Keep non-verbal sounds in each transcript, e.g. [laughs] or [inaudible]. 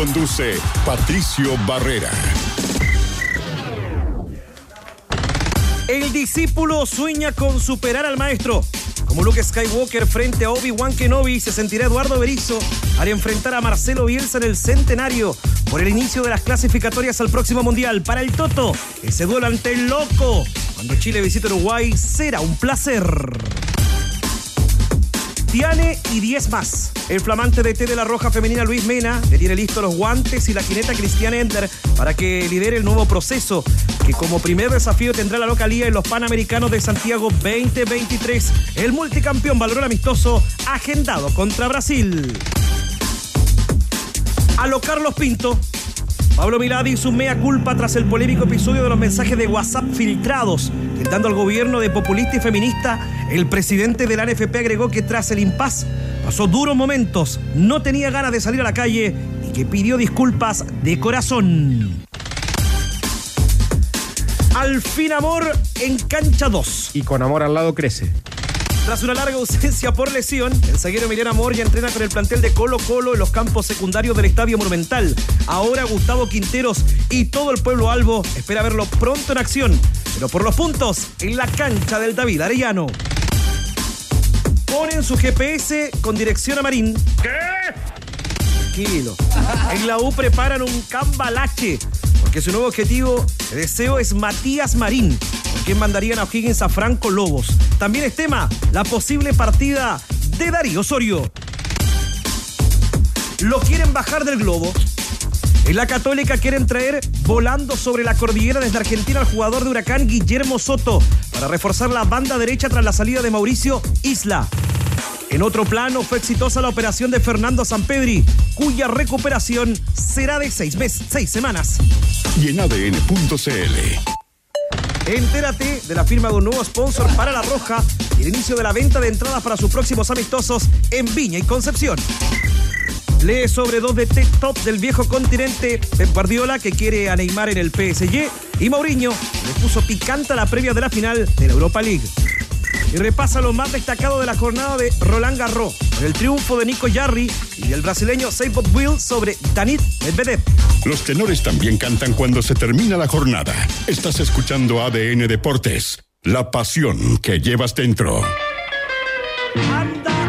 Conduce Patricio Barrera. El discípulo sueña con superar al maestro. Como Luke Skywalker frente a Obi-Wan Kenobi, se sentirá Eduardo Berizzo al enfrentar a Marcelo Bielsa en el centenario por el inicio de las clasificatorias al próximo Mundial. Para el Toto, ese duelo ante el Loco, cuando Chile visite Uruguay, será un placer. Tiane y 10 más. El flamante DT de la Roja Femenina Luis Mena le tiene listos los guantes y la jineta Cristian Ender para que lidere el nuevo proceso que como primer desafío tendrá la localía en los Panamericanos de Santiago 2023. El multicampeón valor amistoso agendado contra Brasil. A lo Carlos Pinto, Pablo Miladi y su mea culpa tras el polémico episodio de los mensajes de WhatsApp filtrados, tentando al gobierno de populista y feminista. El presidente de la NFP agregó que tras el impas pasó duros momentos, no tenía ganas de salir a la calle y que pidió disculpas de corazón. Al fin amor en cancha 2. Y con amor al lado crece. Tras una larga ausencia por lesión, el zaguero Emiliano Amor ya entrena con el plantel de Colo Colo en los campos secundarios del Estadio Monumental. Ahora Gustavo Quinteros y todo el pueblo albo espera verlo pronto en acción, pero por los puntos en la cancha del David Arellano. Ponen su GPS con dirección a Marín. ¿Qué? Tranquilo. En la U preparan un cambalache, porque su nuevo objetivo de deseo es Matías Marín, quien mandarían a O'Higgins a Franco Lobos. También es tema la posible partida de Darío Osorio. Lo quieren bajar del globo. En la Católica quieren traer volando sobre la cordillera desde Argentina al jugador de Huracán Guillermo Soto para reforzar la banda derecha tras la salida de Mauricio Isla. En otro plano fue exitosa la operación de Fernando Sampedri, cuya recuperación será de seis meses, seis semanas. Y en ADN.cl. Entérate de la firma de un nuevo sponsor para La Roja y el inicio de la venta de entradas para sus próximos amistosos en Viña y Concepción. Lee sobre dos de top del viejo continente, Pep Guardiola, que quiere a Neymar en el PSG, y Mourinho, le puso picante a la previa de la final de la Europa League. Y repasa lo más destacado de la jornada de Roland Garros, con el triunfo de Nico Jarry y el brasileño Seibold Will sobre Danit Medvedev. Los tenores también cantan cuando se termina la jornada. Estás escuchando ADN Deportes, la pasión que llevas dentro. Anda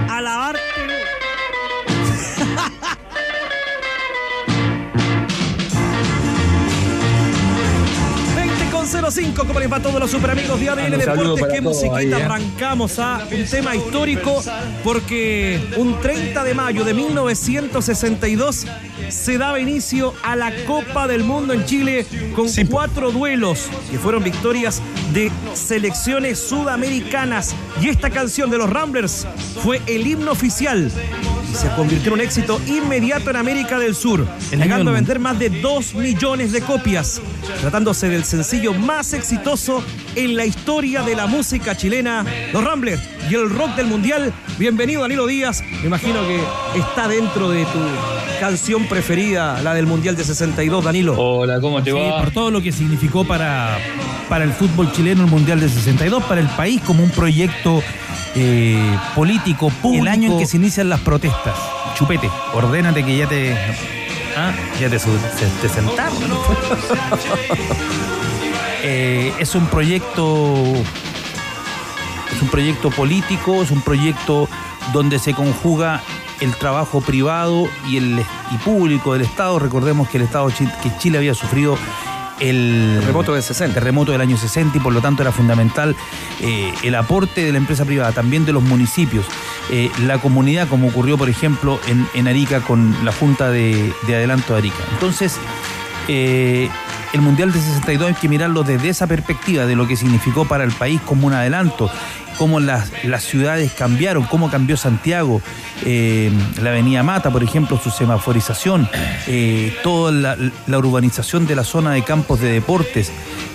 20 con 05, como les va a todos los super amigos de ADN saludo Deportes. Qué musiquita ahí, ¿eh? arrancamos a un tema histórico porque un 30 de mayo de 1962 se daba inicio a la Copa del Mundo en Chile con cuatro duelos que fueron victorias de selecciones sudamericanas. Y esta canción de los Ramblers fue el himno oficial y se convirtió en un éxito inmediato en América del Sur, llegando a vender más de 2 millones de copias, tratándose del sencillo más exitoso en la historia de la música chilena, Los Ramblers y el rock del mundial. Bienvenido Danilo Díaz, me imagino que está dentro de tu canción preferida, la del mundial de 62, Danilo. Hola, ¿cómo te Sí, va? por todo lo que significó para, para el fútbol chileno el Mundial de 62, para el país como un proyecto eh, político, público. El año en que se inician las protestas. Chupete, ordénate que ya te... Ah, ya te, te sentaron. [laughs] Eh, es un proyecto es un proyecto político, es un proyecto donde se conjuga el trabajo privado y el y público del Estado. Recordemos que el Estado que Chile había sufrido el Terremoto del 60. terremoto del año 60 y por lo tanto era fundamental eh, el aporte de la empresa privada, también de los municipios, eh, la comunidad, como ocurrió por ejemplo en, en Arica con la Junta de, de Adelanto de Arica. Entonces, eh, el Mundial de 62 hay que mirarlo desde esa perspectiva, de lo que significó para el país como un adelanto. Cómo las, las ciudades cambiaron, cómo cambió Santiago, eh, la avenida Mata, por ejemplo, su semaforización, eh, toda la, urbanización de la zona de campos de deportes.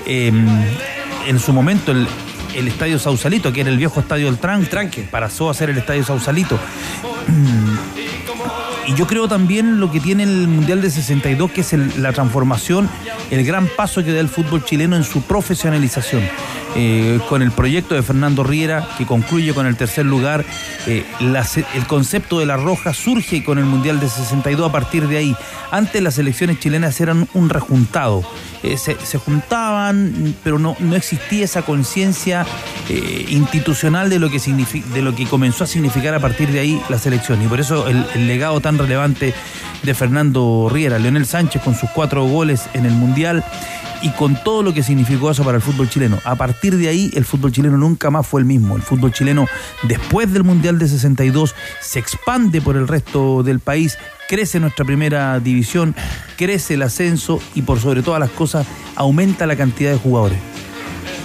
en su momento el, el Estadio Sausalito, que era el viejo Estadio del Tranque, Tranque. pasó a ser el Estadio Sausalito. Y yo creo también lo que tiene el Mundial de 62, que es la transformación, el gran paso que da el fútbol chileno en su profesionalización. Eh, con el proyecto de Fernando Riera, que concluye con el tercer lugar. Eh, el concepto de la roja surge con el Mundial de 62 a partir de ahí. Antes las elecciones chilenas eran un rejuntado. Eh, se, juntaban, pero no, no existía esa conciencia institucional de lo, que de lo que comenzó a significar a partir de ahí la selección. Y por eso el, el legado tan relevante de Fernando Riera, Leonel Sánchez con sus cuatro goles en el Mundial y con todo lo que significó eso para el fútbol chileno. A partir de ahí, el fútbol chileno nunca más fue el mismo. El fútbol chileno, después del Mundial de 62, se expande por el resto del país, crece nuestra primera división, crece el ascenso y por sobre todas las cosas, aumenta la cantidad de jugadores.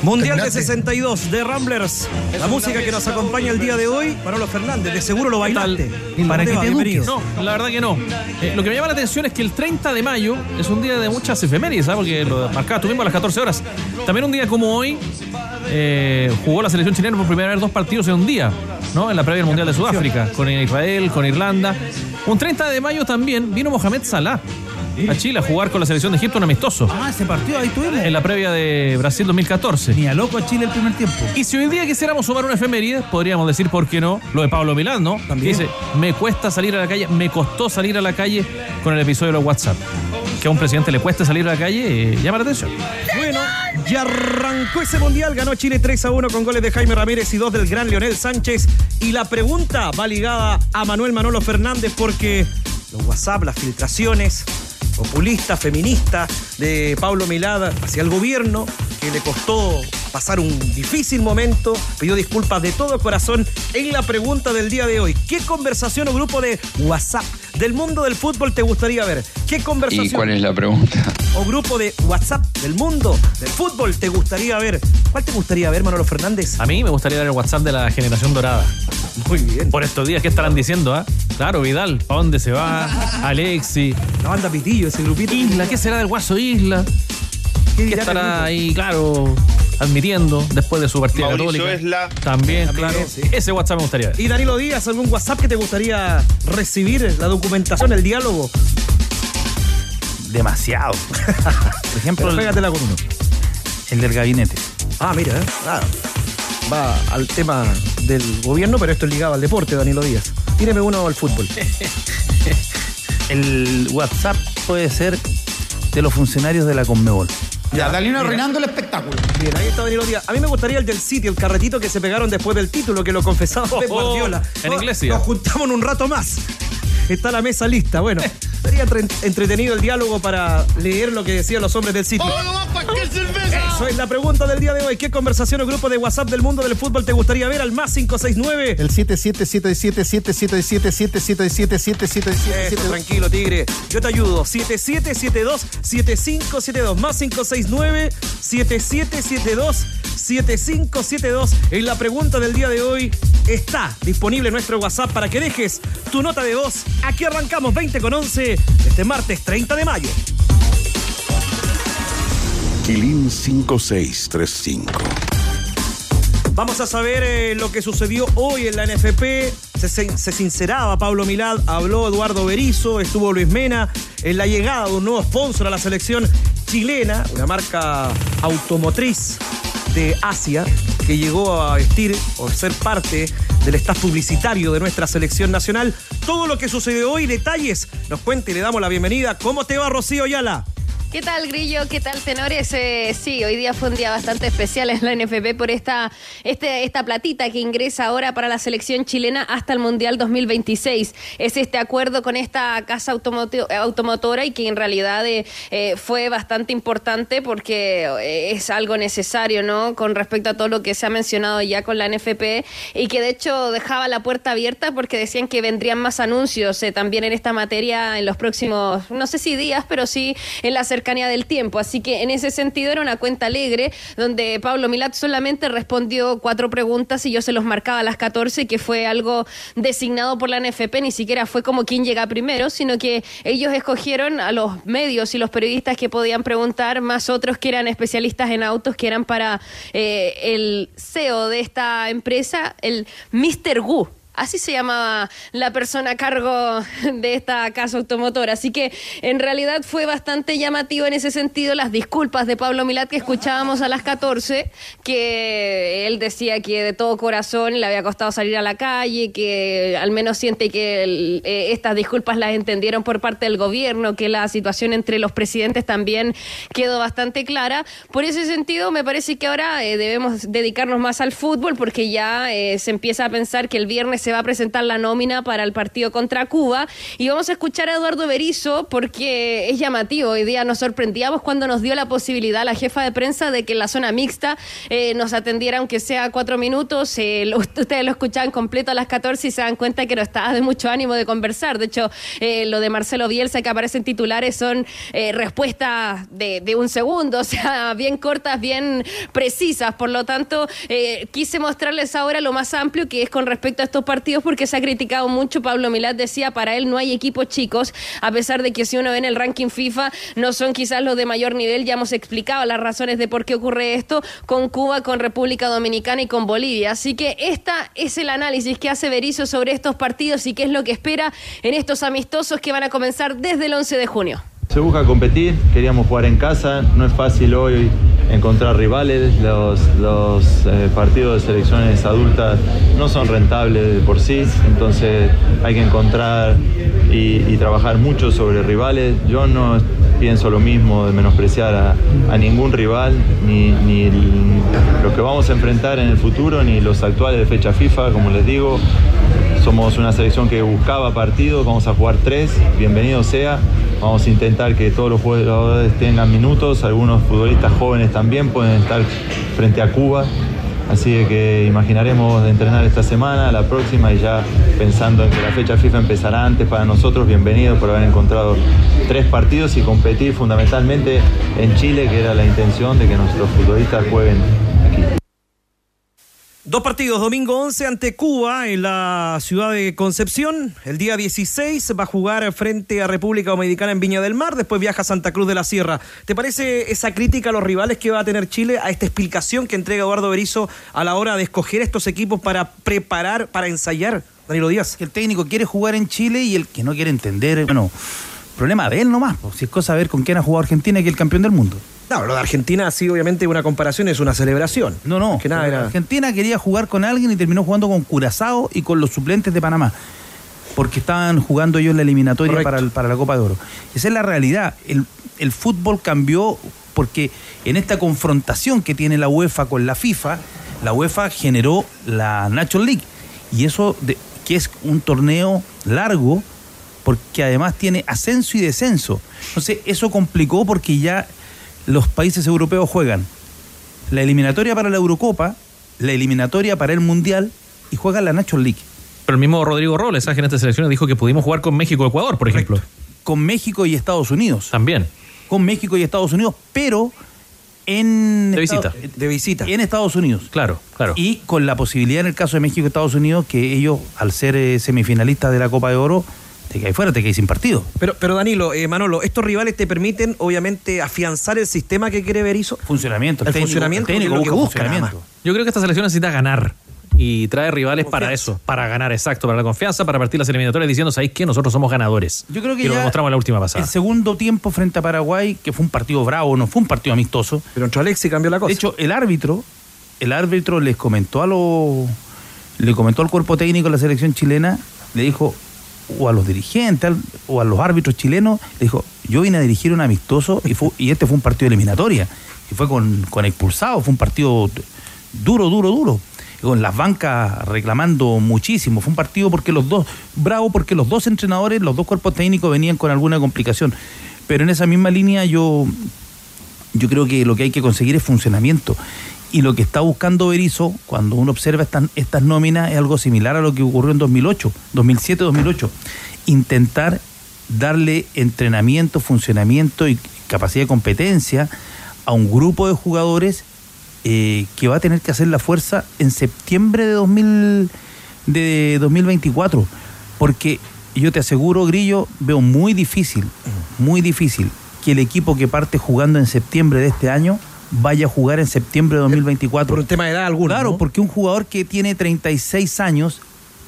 Mundial de 62 de Ramblers. La música que nos acompaña el día de hoy, Manolo Fernández. De seguro lo bailaste. Para que te No, la verdad que no. Eh, lo que me llama la atención es que el 30 de mayo es un día de muchas efemérides, ¿sabes? Porque lo marcaba tú mismo a las 14 horas. También un día como hoy eh, jugó la selección chilena por primera vez dos partidos en un día, ¿no? En la previa del Mundial de Sudáfrica, con Israel, con Irlanda. Un 30 de mayo también vino Mohamed Salah a Chile a jugar con la selección de Egipto un amistoso. Ah, ese partido ahí tuvimos. En la previa de Brasil 2014. Ni a loco a Chile el primer tiempo. Y si hoy día quisiéramos sumar una efeméride, podríamos decir, ¿por qué no? Lo de Pablo Milán, ¿no? También. dice, me cuesta salir a la calle, me costó salir a la calle con el episodio de los WhatsApp. Que a un presidente le cueste salir a la calle, eh, llama la atención. Bueno, ya arrancó ese mundial, ganó Chile 3 a 1 con goles de Jaime Ramírez y dos del gran Leonel Sánchez. Y la pregunta va ligada a Manuel Manolo Fernández porque los WhatsApp, las filtraciones, populista, feminista de Pablo Milada hacia el gobierno, que le costó pasar un difícil momento, pidió disculpas de todo corazón en la pregunta del día de hoy. ¿Qué conversación o grupo de WhatsApp del mundo del fútbol te gustaría ver? ¿Qué conversación? ¿Y cuál es la pregunta? [laughs] O grupo de WhatsApp del mundo del fútbol te gustaría ver. ¿Cuál te gustaría ver, Manolo Fernández? A mí me gustaría ver el WhatsApp de la generación dorada. Muy bien. Por estos días, ¿qué estarán diciendo? Ah? Claro, Vidal, ¿para dónde se va? [laughs] Alexi. La banda Pitillo, ese grupito. Isla, ¿qué será del Guaso Isla? ¿Qué, estará ahí, claro, admitiendo después de su partida Mauricio católica? También, claro. Ese WhatsApp me gustaría ver. Y Danilo Díaz, ¿algún WhatsApp que te gustaría recibir? La documentación, el diálogo. Demasiado. Por ejemplo, el, con uno. El del gabinete. Ah, mira, ¿eh? Va al tema del gobierno, pero esto es ligado al deporte, Danilo Díaz. Tíreme uno al fútbol. [laughs] el WhatsApp puede ser de los funcionarios de la Conmebol. Ya, Danilo arruinando el espectáculo. Bien, ahí está Danilo Díaz. A mí me gustaría el del sitio, el carretito que se pegaron después del título, que lo confesaba Pep oh, Guardiola. En inglés, Nos juntamos en un rato más. Está la mesa lista. Bueno, [laughs] sería entretenido el diálogo para leer lo que decían los hombres del sitio. Eso es la pregunta del día de hoy. ¿Qué conversación o grupo de WhatsApp del mundo del fútbol te gustaría ver al más 569? El 777777777777. Tranquilo, tigre. Yo te ayudo. 7772-7572. Más 569 7772 7572. En la pregunta del día de hoy está disponible nuestro WhatsApp para que dejes tu nota de voz. Aquí arrancamos 20 con 11 este martes 30 de mayo. Quilín 5635. Vamos a saber eh, lo que sucedió hoy en la NFP. Se, se, sinceraba Pablo Milad, habló Eduardo Berizo, estuvo Luis Mena en la llegada de un nuevo sponsor a la selección chilena, una marca automotriz de Asia que llegó a vestir o ser parte del staff publicitario de nuestra selección nacional. Todo lo que sucedió hoy, detalles, nos cuenta y le damos la bienvenida. ¿Cómo te va, Rocío Yala? ¿Qué tal, Grillo? ¿Qué tal, tenores? Eh, sí, hoy día fue un día bastante especial en la NFP por esta, este, esta platita que ingresa ahora para la selección chilena hasta el Mundial 2026. Es este acuerdo con esta casa automotora y que en realidad eh, eh, fue bastante importante porque es algo necesario, ¿no? Con respecto a todo lo que se ha mencionado ya con la NFP y que de hecho dejaba la puerta abierta porque decían que vendrían más anuncios también en esta materia en los próximos, no sé si días, pero sí en la cercanía cercanía del tiempo. Así que en ese sentido era una cuenta alegre, donde Pablo Milat solamente respondió cuatro preguntas y yo se los marcaba a las 14, que fue algo designado por la NFP, ni siquiera fue como quien llega primero, sino que ellos escogieron a los medios y los periodistas que podían preguntar, más otros que eran especialistas en autos, que eran para eh, el CEO de esta empresa, el Mr. Gu. Así se llamaba la persona a cargo de esta casa automotora. Así que en realidad fue bastante llamativo en ese sentido las disculpas de Pablo Milat que escuchábamos a las 14, que él decía que de todo corazón le había costado salir a la calle, que al menos siente que eh, estas disculpas las entendieron por parte del gobierno, que la situación entre los presidentes también quedó bastante clara. Por ese sentido, me parece que ahora eh, debemos dedicarnos más al fútbol porque ya eh, se empieza a pensar que el viernes se va a presentar la nómina para el partido contra Cuba. Y vamos a escuchar a Eduardo Berizo porque es llamativo. Hoy día nos sorprendíamos cuando nos dio la posibilidad la jefa de prensa de que en la zona mixta eh, nos atendiera, aunque sea cuatro minutos. Eh, ustedes lo escuchaban completo a las 14 y se dan cuenta que no estaba de mucho ánimo de conversar. De hecho, eh, lo de Marcelo Bielsa que aparecen titulares son respuestas de, de, un segundo, [laughs] o sea, bien cortas, bien precisas. Por lo tanto, quise mostrarles ahora lo más amplio que es con respecto a estos partidos porque se ha criticado mucho. Pablo Milad decía, para él no hay equipos chicos, a pesar de que si uno ve en el ranking FIFA no son quizás los de mayor nivel, ya hemos explicado las razones de por qué ocurre esto con Cuba, con República Dominicana y con Bolivia. Así que esta es el análisis que hace Berizzo sobre estos partidos y qué es lo que espera en estos amistosos que van a comenzar desde el 11 de junio. Se busca competir, queríamos jugar en casa, no es fácil hoy encontrar rivales, los, eh, partidos de selecciones adultas no son rentables de por sí, entonces hay que encontrar y, trabajar mucho sobre rivales. Yo no pienso lo mismo de menospreciar a, ningún rival, ni, ni los que vamos a enfrentar en el futuro, ni los actuales de fecha FIFA, como les digo. Somos una selección que buscaba partidos, vamos a jugar tres, bienvenido sea. Vamos a intentar que todos los jugadores tengan minutos, algunos futbolistas jóvenes también pueden estar frente a Cuba. Así que imaginaremos entrenar esta semana, la próxima y ya pensando en que la fecha FIFA empezará antes para nosotros, bienvenido por haber encontrado tres partidos y competir fundamentalmente en Chile, que era la intención de que nuestros futbolistas jueguen Dos partidos, domingo 11 ante Cuba en la ciudad de Concepción. El día 16 va a jugar frente a República Dominicana en Viña del Mar, después viaja a Santa Cruz de la Sierra. ¿Te parece esa crítica a los rivales que va a tener Chile, a esta explicación que entrega Eduardo Berizzo a la hora de escoger estos equipos para preparar, para ensayar? Danilo Díaz. El técnico quiere jugar en Chile y el que no quiere entender, bueno, problema de él nomás. Si es cosa de ver con quién ha jugado Argentina que el campeón del mundo. No, lo de Argentina sí, obviamente, una comparación, es una celebración. No, no. Que nada Argentina quería jugar con alguien y terminó jugando con Curazao y con los suplentes de Panamá. Porque estaban jugando ellos la eliminatoria para, para, la Copa de Oro. Esa es la realidad. El, fútbol cambió porque en esta confrontación que tiene la UEFA con la FIFA, la UEFA generó la National League. Y eso, de, que es un torneo largo, porque además tiene ascenso y descenso. Entonces, eso complicó porque ya los países europeos juegan la eliminatoria para la Eurocopa, la eliminatoria para el Mundial y juegan la National League. Pero el mismo Rodrigo Robles, agente de selecciones, dijo que pudimos jugar con México Ecuador, por ejemplo. Con México y Estados Unidos. También. Con México y Estados Unidos, pero en... De visita. de visita. En Estados Unidos. Claro, claro. Y con la posibilidad en el caso de México y Estados Unidos que ellos, al ser eh, semifinalistas de la Copa de Oro, te caes fuera, te caes sin partido. Pero, pero Danilo, eh, Manolo, estos rivales te permiten, obviamente, afianzar el sistema que quiere Berizzo. Funcionamiento, el funcionamiento, técnico, lo que busca. Yo creo que esta selección necesita ganar y trae rivales para eso, para ganar, exacto, para la confianza, para partir las eliminatorias diciendo, ¿sabéis qué? Nosotros somos ganadores. Yo creo que y lo demostramos la última pasada. El segundo tiempo frente a Paraguay, que fue un partido bravo, no fue un partido amistoso. Pero entre Alexi cambió la cosa. De hecho, el árbitro, el árbitro les comentó a los le comentó al cuerpo técnico de la selección chilena, le dijo, o a los dirigentes o a los árbitros chilenos, le dijo, yo vine a dirigir un amistoso y, fue, y este fue un partido de eliminatoria. Y fue con, con expulsados, fue un partido duro, duro, duro. Con las bancas reclamando muchísimo. Fue un partido porque los dos, bravo porque los dos entrenadores, los dos cuerpos técnicos venían con alguna complicación. Pero en esa misma línea yo, yo creo que lo que hay que conseguir es funcionamiento. Y lo que está buscando Berizzo, cuando uno observa estas, nóminas, es algo similar a lo que ocurrió en 2008, 2007-2008. Intentar darle entrenamiento, funcionamiento y capacidad de competencia a un grupo de jugadores eh, que va a tener que hacer la fuerza en septiembre de, 2000, de 2024. Porque yo te aseguro, Grillo, veo muy difícil, muy difícil que el equipo que parte jugando en septiembre de este año vaya a jugar en septiembre de 2024. Por un tema de edad alguno. Claro, ¿no? porque un jugador que tiene 36 años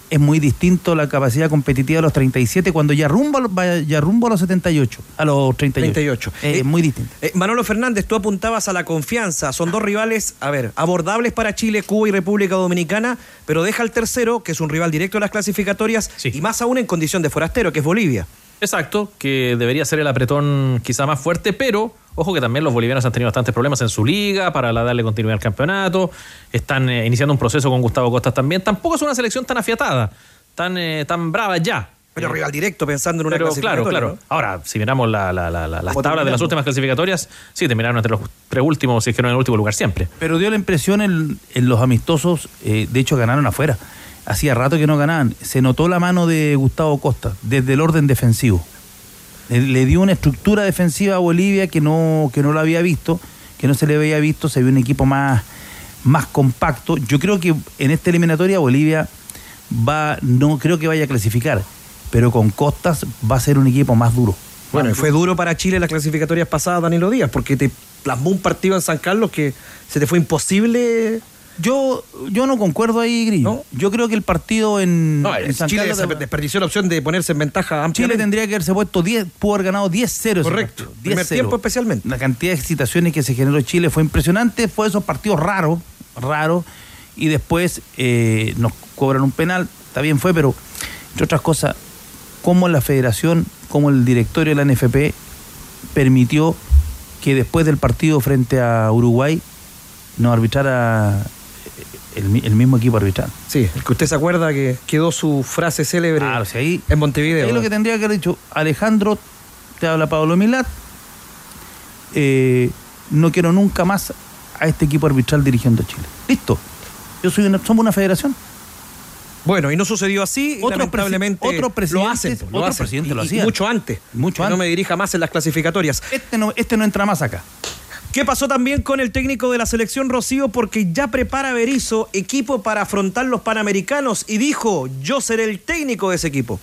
es muy distinto la capacidad competitiva de los 37 cuando ya rumbo, a los- va- ya rumbo a los 78, a los 38. 38. Eh, Eh, muy distinto. Eh, Manolo Fernández, tú apuntabas a la confianza. Son dos rivales, a ver, abordables para Chile, Cuba y República Dominicana, pero deja al tercero, que es un rival directo de las clasificatorias, Sí. y más aún en condición de forastero, que es Bolivia. Exacto, que debería ser el apretón quizá más fuerte, pero ojo que también los bolivianos han tenido bastantes problemas en su liga para darle continuidad al campeonato. Están eh, iniciando un proceso con Gustavo Costas también. Tampoco es una selección tan afiatada, tan, eh, tan brava ya. Pero rival directo, pensando en una pero claro, clasificatoria. claro. ¿no? Ahora, si miramos la- la- la- la- las ¿Cómo tablas de las últimas clasificatorias, sí, terminaron entre los tres últimos, si es que no en el último lugar siempre. Pero dio la impresión en, en los amistosos, eh, de hecho ganaron afuera. Hacía rato que no ganaban. Se notó la mano de Gustavo Costa desde el orden defensivo. Le, dio una estructura defensiva a Bolivia que no, que no lo había visto, que no se le había visto. Se vio un equipo más, más compacto. Yo creo que en esta eliminatoria Bolivia va, no creo que vaya a clasificar, pero con Costas va a ser un equipo más duro. Bueno, y fue duro para Chile las clasificatorias pasadas, Danilo Díaz, porque te plasmó un partido en San Carlos que se te fue imposible. Yo, yo no concuerdo ahí, Grillo. ¿No? Yo creo que el partido en, No, en San Chile Carlos desperdició la opción de ponerse en ventaja Chile ampliamente. tendría que haberse puesto 10, pudo haber ganado 10-0. ese Correcto. partido, Primer 10-0. tiempo especialmente. La cantidad de excitaciones que se generó en Chile fue impresionante. Fue esos partidos raros, raros. Y después eh, nos cobran un penal. Está bien, fue, pero entre otras cosas, cómo la federación, cómo el directorio de la NFP permitió que después del partido frente a Uruguay nos arbitrara el, mi- el mismo equipo arbitral. Sí, el que usted se acuerda que quedó su frase célebre Claro, si ahí en Montevideo. Es lo que tendría que haber dicho. Alejandro, te habla Pablo Milat. eh, no quiero nunca más a este equipo arbitral dirigiendo a Chile. Listo. Yo soy una, somos una federación. Bueno, y no sucedió así. Otros lamentablemente otros lo presidentes- hacen. Lo otros hacen. presidentes lo y hacían. mucho antes. Mucho Que antes. No me dirija más en las clasificatorias. Este no, este no entra más acá. ¿Qué pasó también con el técnico de la selección Rocío? Porque ya prepara Berizzo equipo para afrontar los panamericanos y dijo: Yo seré el técnico de ese equipo.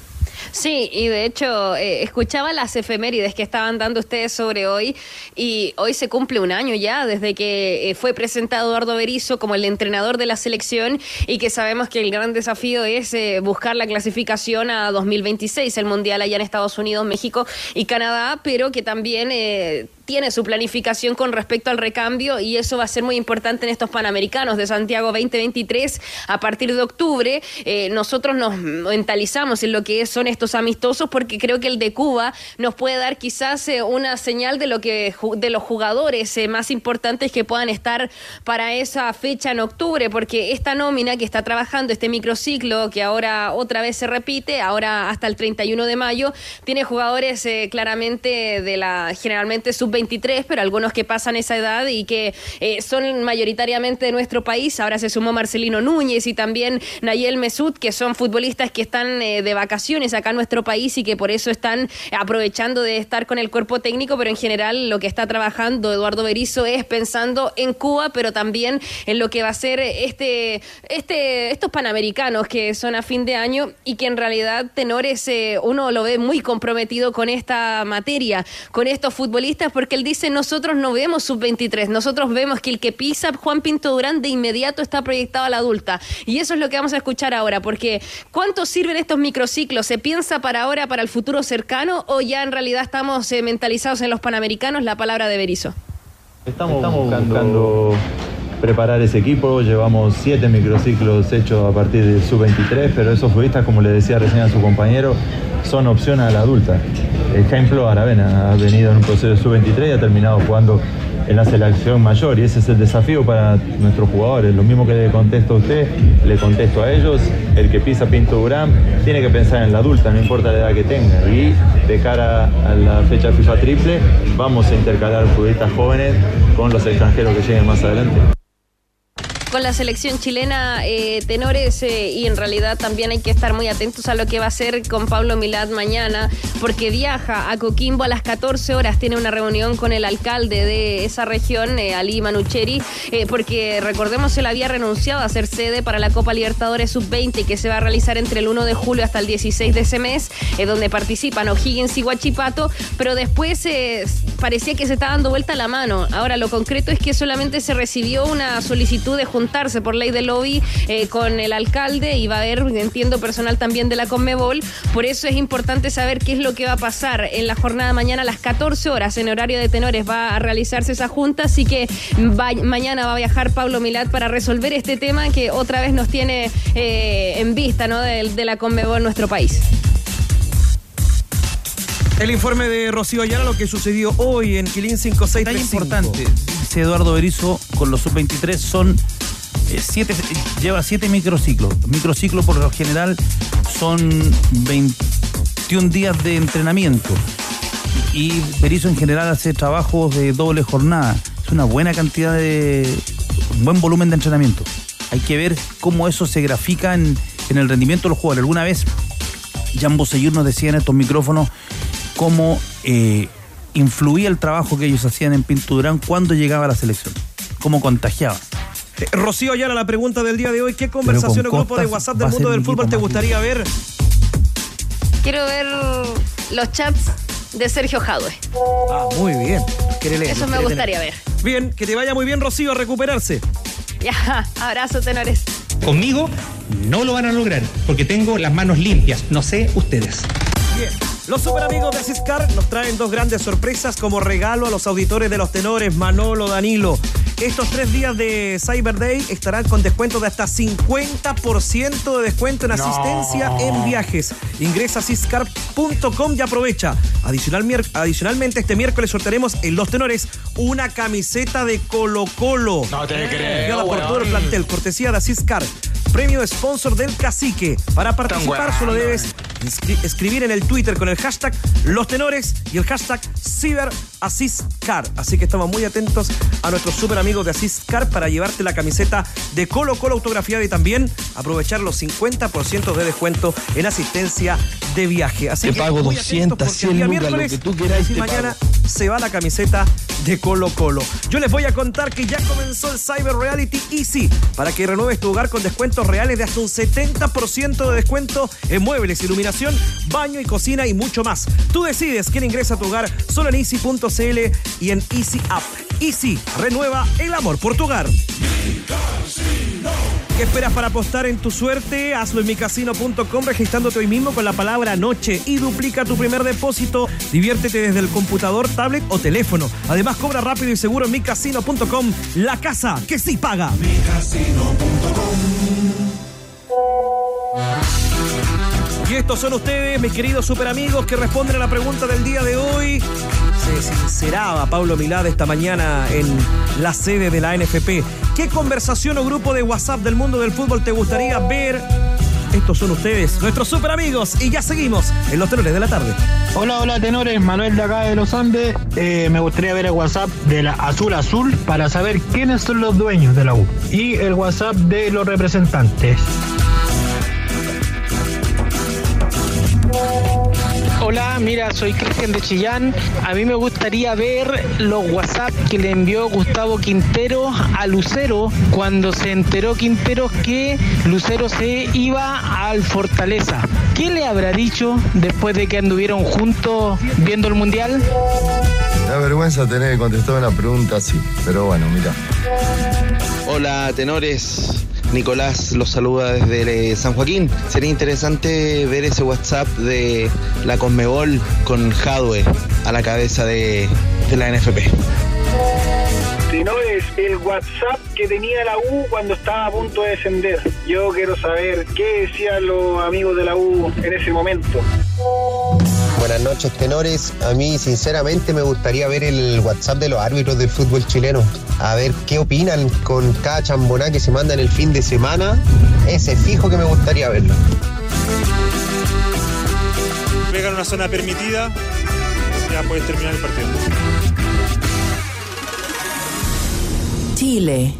Sí, y de hecho eh, escuchaba las efemérides que estaban dando ustedes sobre hoy y hoy se cumple un año ya desde que eh, fue presentado Eduardo Berizzo como el entrenador de la selección y que sabemos que el gran desafío es eh, buscar la clasificación a 2026, el Mundial allá en Estados Unidos, México y Canadá, pero que también eh, tiene su planificación con respecto al recambio y eso va a ser muy importante en estos Panamericanos de Santiago 2023 a partir de octubre. eh, nosotros nos mentalizamos en lo que son estos amistosos porque creo que el de Cuba nos puede dar quizás eh, una señal de lo que de los jugadores eh, más importantes que puedan estar para esa fecha en octubre porque esta nómina que está trabajando este microciclo que ahora otra vez se repite, ahora hasta el 31 de mayo, tiene jugadores eh, claramente de la generalmente sub-23, pero algunos que pasan esa edad y que eh, son mayoritariamente de nuestro país. Ahora se sumó Marcelino Núñez y también Nayel Mesut, que son futbolistas que están eh, de vacaciones acá en nuestro país y que por eso están aprovechando de estar con el cuerpo técnico, pero en general lo que está trabajando Eduardo Berizzo es pensando en Cuba, pero también en lo que va a ser este, este, estos panamericanos que son a fin de año y que en realidad Tenores eh, uno lo ve muy comprometido con esta materia, con estos futbolistas, porque él dice nosotros no vemos sub-23, nosotros vemos que el que pisa Juan Pinto Durán de inmediato está proyectado a la adulta. Y eso es lo que vamos a escuchar ahora, porque ¿cuánto sirven estos microciclos? ¿Se piensa para ahora, para el futuro cercano, o ya en realidad estamos eh, mentalizados en los panamericanos? La palabra de Berizzo. Estamos, buscando, preparar ese equipo. Llevamos siete microciclos hechos a partir del sub-23, pero esos futbolistas, como le decía recién a su compañero, son opción a la adulta. Ejemplo, Aravena ha venido en un proceso de sub-23 y ha terminado jugando en la selección mayor y ese es el desafío para nuestros jugadores. Lo mismo que le contesto a usted, le contesto a ellos. El que pisa Pinto Durán tiene que pensar en la adulta, no importa la edad que tenga. Y de cara a la fecha FIFA triple, vamos a intercalar futbolistas jóvenes con los extranjeros que lleguen más adelante. Con la selección chilena, eh, tenores, eh, y en realidad también hay que estar muy atentos a lo que va a hacer con Pablo Milad mañana, porque viaja a Coquimbo a las 14 horas, tiene una reunión con el alcalde de esa región, eh, Ali Manucheri, porque recordemos, él había renunciado a ser sede para la Copa Libertadores Sub-20 que se va a realizar entre el 1 de julio hasta el 16 de ese mes, donde participan O'Higgins y Huachipato, pero después parecía que se está dando vuelta la mano. Ahora, lo concreto es que solamente se recibió una solicitud de juntarse por ley de lobby eh, con el alcalde y va a haber, entiendo, personal también de la Conmebol. Por eso es importante saber qué es lo que va a pasar en la jornada de mañana a las 14 horas en horario de tenores. Va a realizarse esa junta, así que mañana va a viajar Pablo Milad para resolver este tema que otra vez nos tiene eh, en vista ¿no? de, de la Conmebol en nuestro país. El informe de Rocío Ayala, lo que sucedió hoy en Quilín 56 Es importante, Eduardo Berizo, con los sub-23 son eh, siete, lleva siete microciclos. Microciclos por lo general son 21 días de entrenamiento. Y Berizo en general hace trabajos de doble jornada. Es una buena cantidad de. buen volumen de entrenamiento. Hay que ver cómo eso se grafica en, el rendimiento de los jugadores. Alguna vez Jan Bosellur nos decía en estos micrófonos cómo eh, influía el trabajo que ellos hacían en Pinturán cuando llegaba a la selección, cómo contagiaba. Eh, Rocío Ayala, la pregunta del día de hoy, ¿qué conversación o grupo de WhatsApp del mundo del fútbol te gustaría ver? Quiero ver los chats de Sergio Jadue. Ah, muy bien. Eso me gustaría ver. Bien, que te vaya muy bien, Rocío, a recuperarse. Ya, [laughs] abrazo, tenores. Conmigo no lo van a lograr, porque tengo las manos limpias, no sé ustedes. Los super amigos de Ciscar nos traen dos grandes sorpresas como regalo a los auditores de los tenores Manolo Danilo. Estos tres días de Cyber Day estarán con descuento de hasta 50% de descuento en asistencia en viajes. Ingresa a ciscar.com y aprovecha. adicionalmente, este miércoles sortearemos en Los Tenores una camiseta de Colo Colo. No te creo. por todo el plantel, cortesía de Ciscar. Premio sponsor del cacique. Para participar solo debes escribir en el Twitter con el hashtag Los Tenores y el hashtag CyberAsisCar. Así que estamos muy atentos a nuestros super amigos de Asiscar para llevarte la camiseta de Colo Colo autografiada y también aprovechar los 50% de descuento en asistencia de viaje. Así te que pago 200, 100 lucas, lo que tú quieras. Y mañana se va la camiseta de Colo Colo. Yo les voy a contar que ya comenzó el Cyber Reality Easy para que renueves tu hogar con reales de hasta un 70% de descuento en muebles, iluminación, baño y cocina y mucho más. Tú decides quién ingresa a tu hogar solo en easy.cl y en Easy App. Easy, renueva el amor por tu hogar. ¿Qué esperas para apostar en tu suerte? Hazlo en micasino.com registrándote hoy mismo con la palabra noche y duplica tu primer depósito. Diviértete desde el computador, tablet o teléfono. Además, cobra rápido y seguro en micasino.com, la casa que sí paga. Y estos son ustedes, mis queridos super amigos, que responden a la pregunta del día de hoy. Se sinceraba Pablo Milad esta mañana en la sede de la NFP. ¿Qué conversación o grupo de WhatsApp del mundo del fútbol te gustaría ver? Estos son ustedes, nuestros super amigos, y ya seguimos en los tenores de la tarde. Hola, hola tenores, Manuel de acá de los Andes. Eh, me gustaría ver el WhatsApp de la Azul Azul para saber quiénes son los dueños de la U y el WhatsApp de los representantes. Hola, mira, soy Cristian de Chillán. A mí me gustaría ver los WhatsApp que le envió Gustavo Quintero a Lucero cuando se enteró Quintero que Lucero se iba al Fortaleza. ¿Qué le habrá dicho después de que anduvieron juntos viendo el Mundial? Da vergüenza tener que contestar una pregunta así, pero bueno, mira. Hola, tenores. Nicolás los saluda desde San Joaquín. Sería interesante ver ese WhatsApp de la Conmebol con Jadwe a la cabeza de, la NFP. Si no es el WhatsApp que tenía la U cuando estaba a punto de descender. Yo quiero saber qué decían los amigos de la U en ese momento. Buenas noches, tenores. A mí, sinceramente, me gustaría ver el WhatsApp de los árbitros del fútbol chileno. A ver qué opinan con cada chamboná que se manda en el fin de semana. Ese fijo que me gustaría verlo. Pegan una zona permitida, ya puedes terminar el partido. Chile.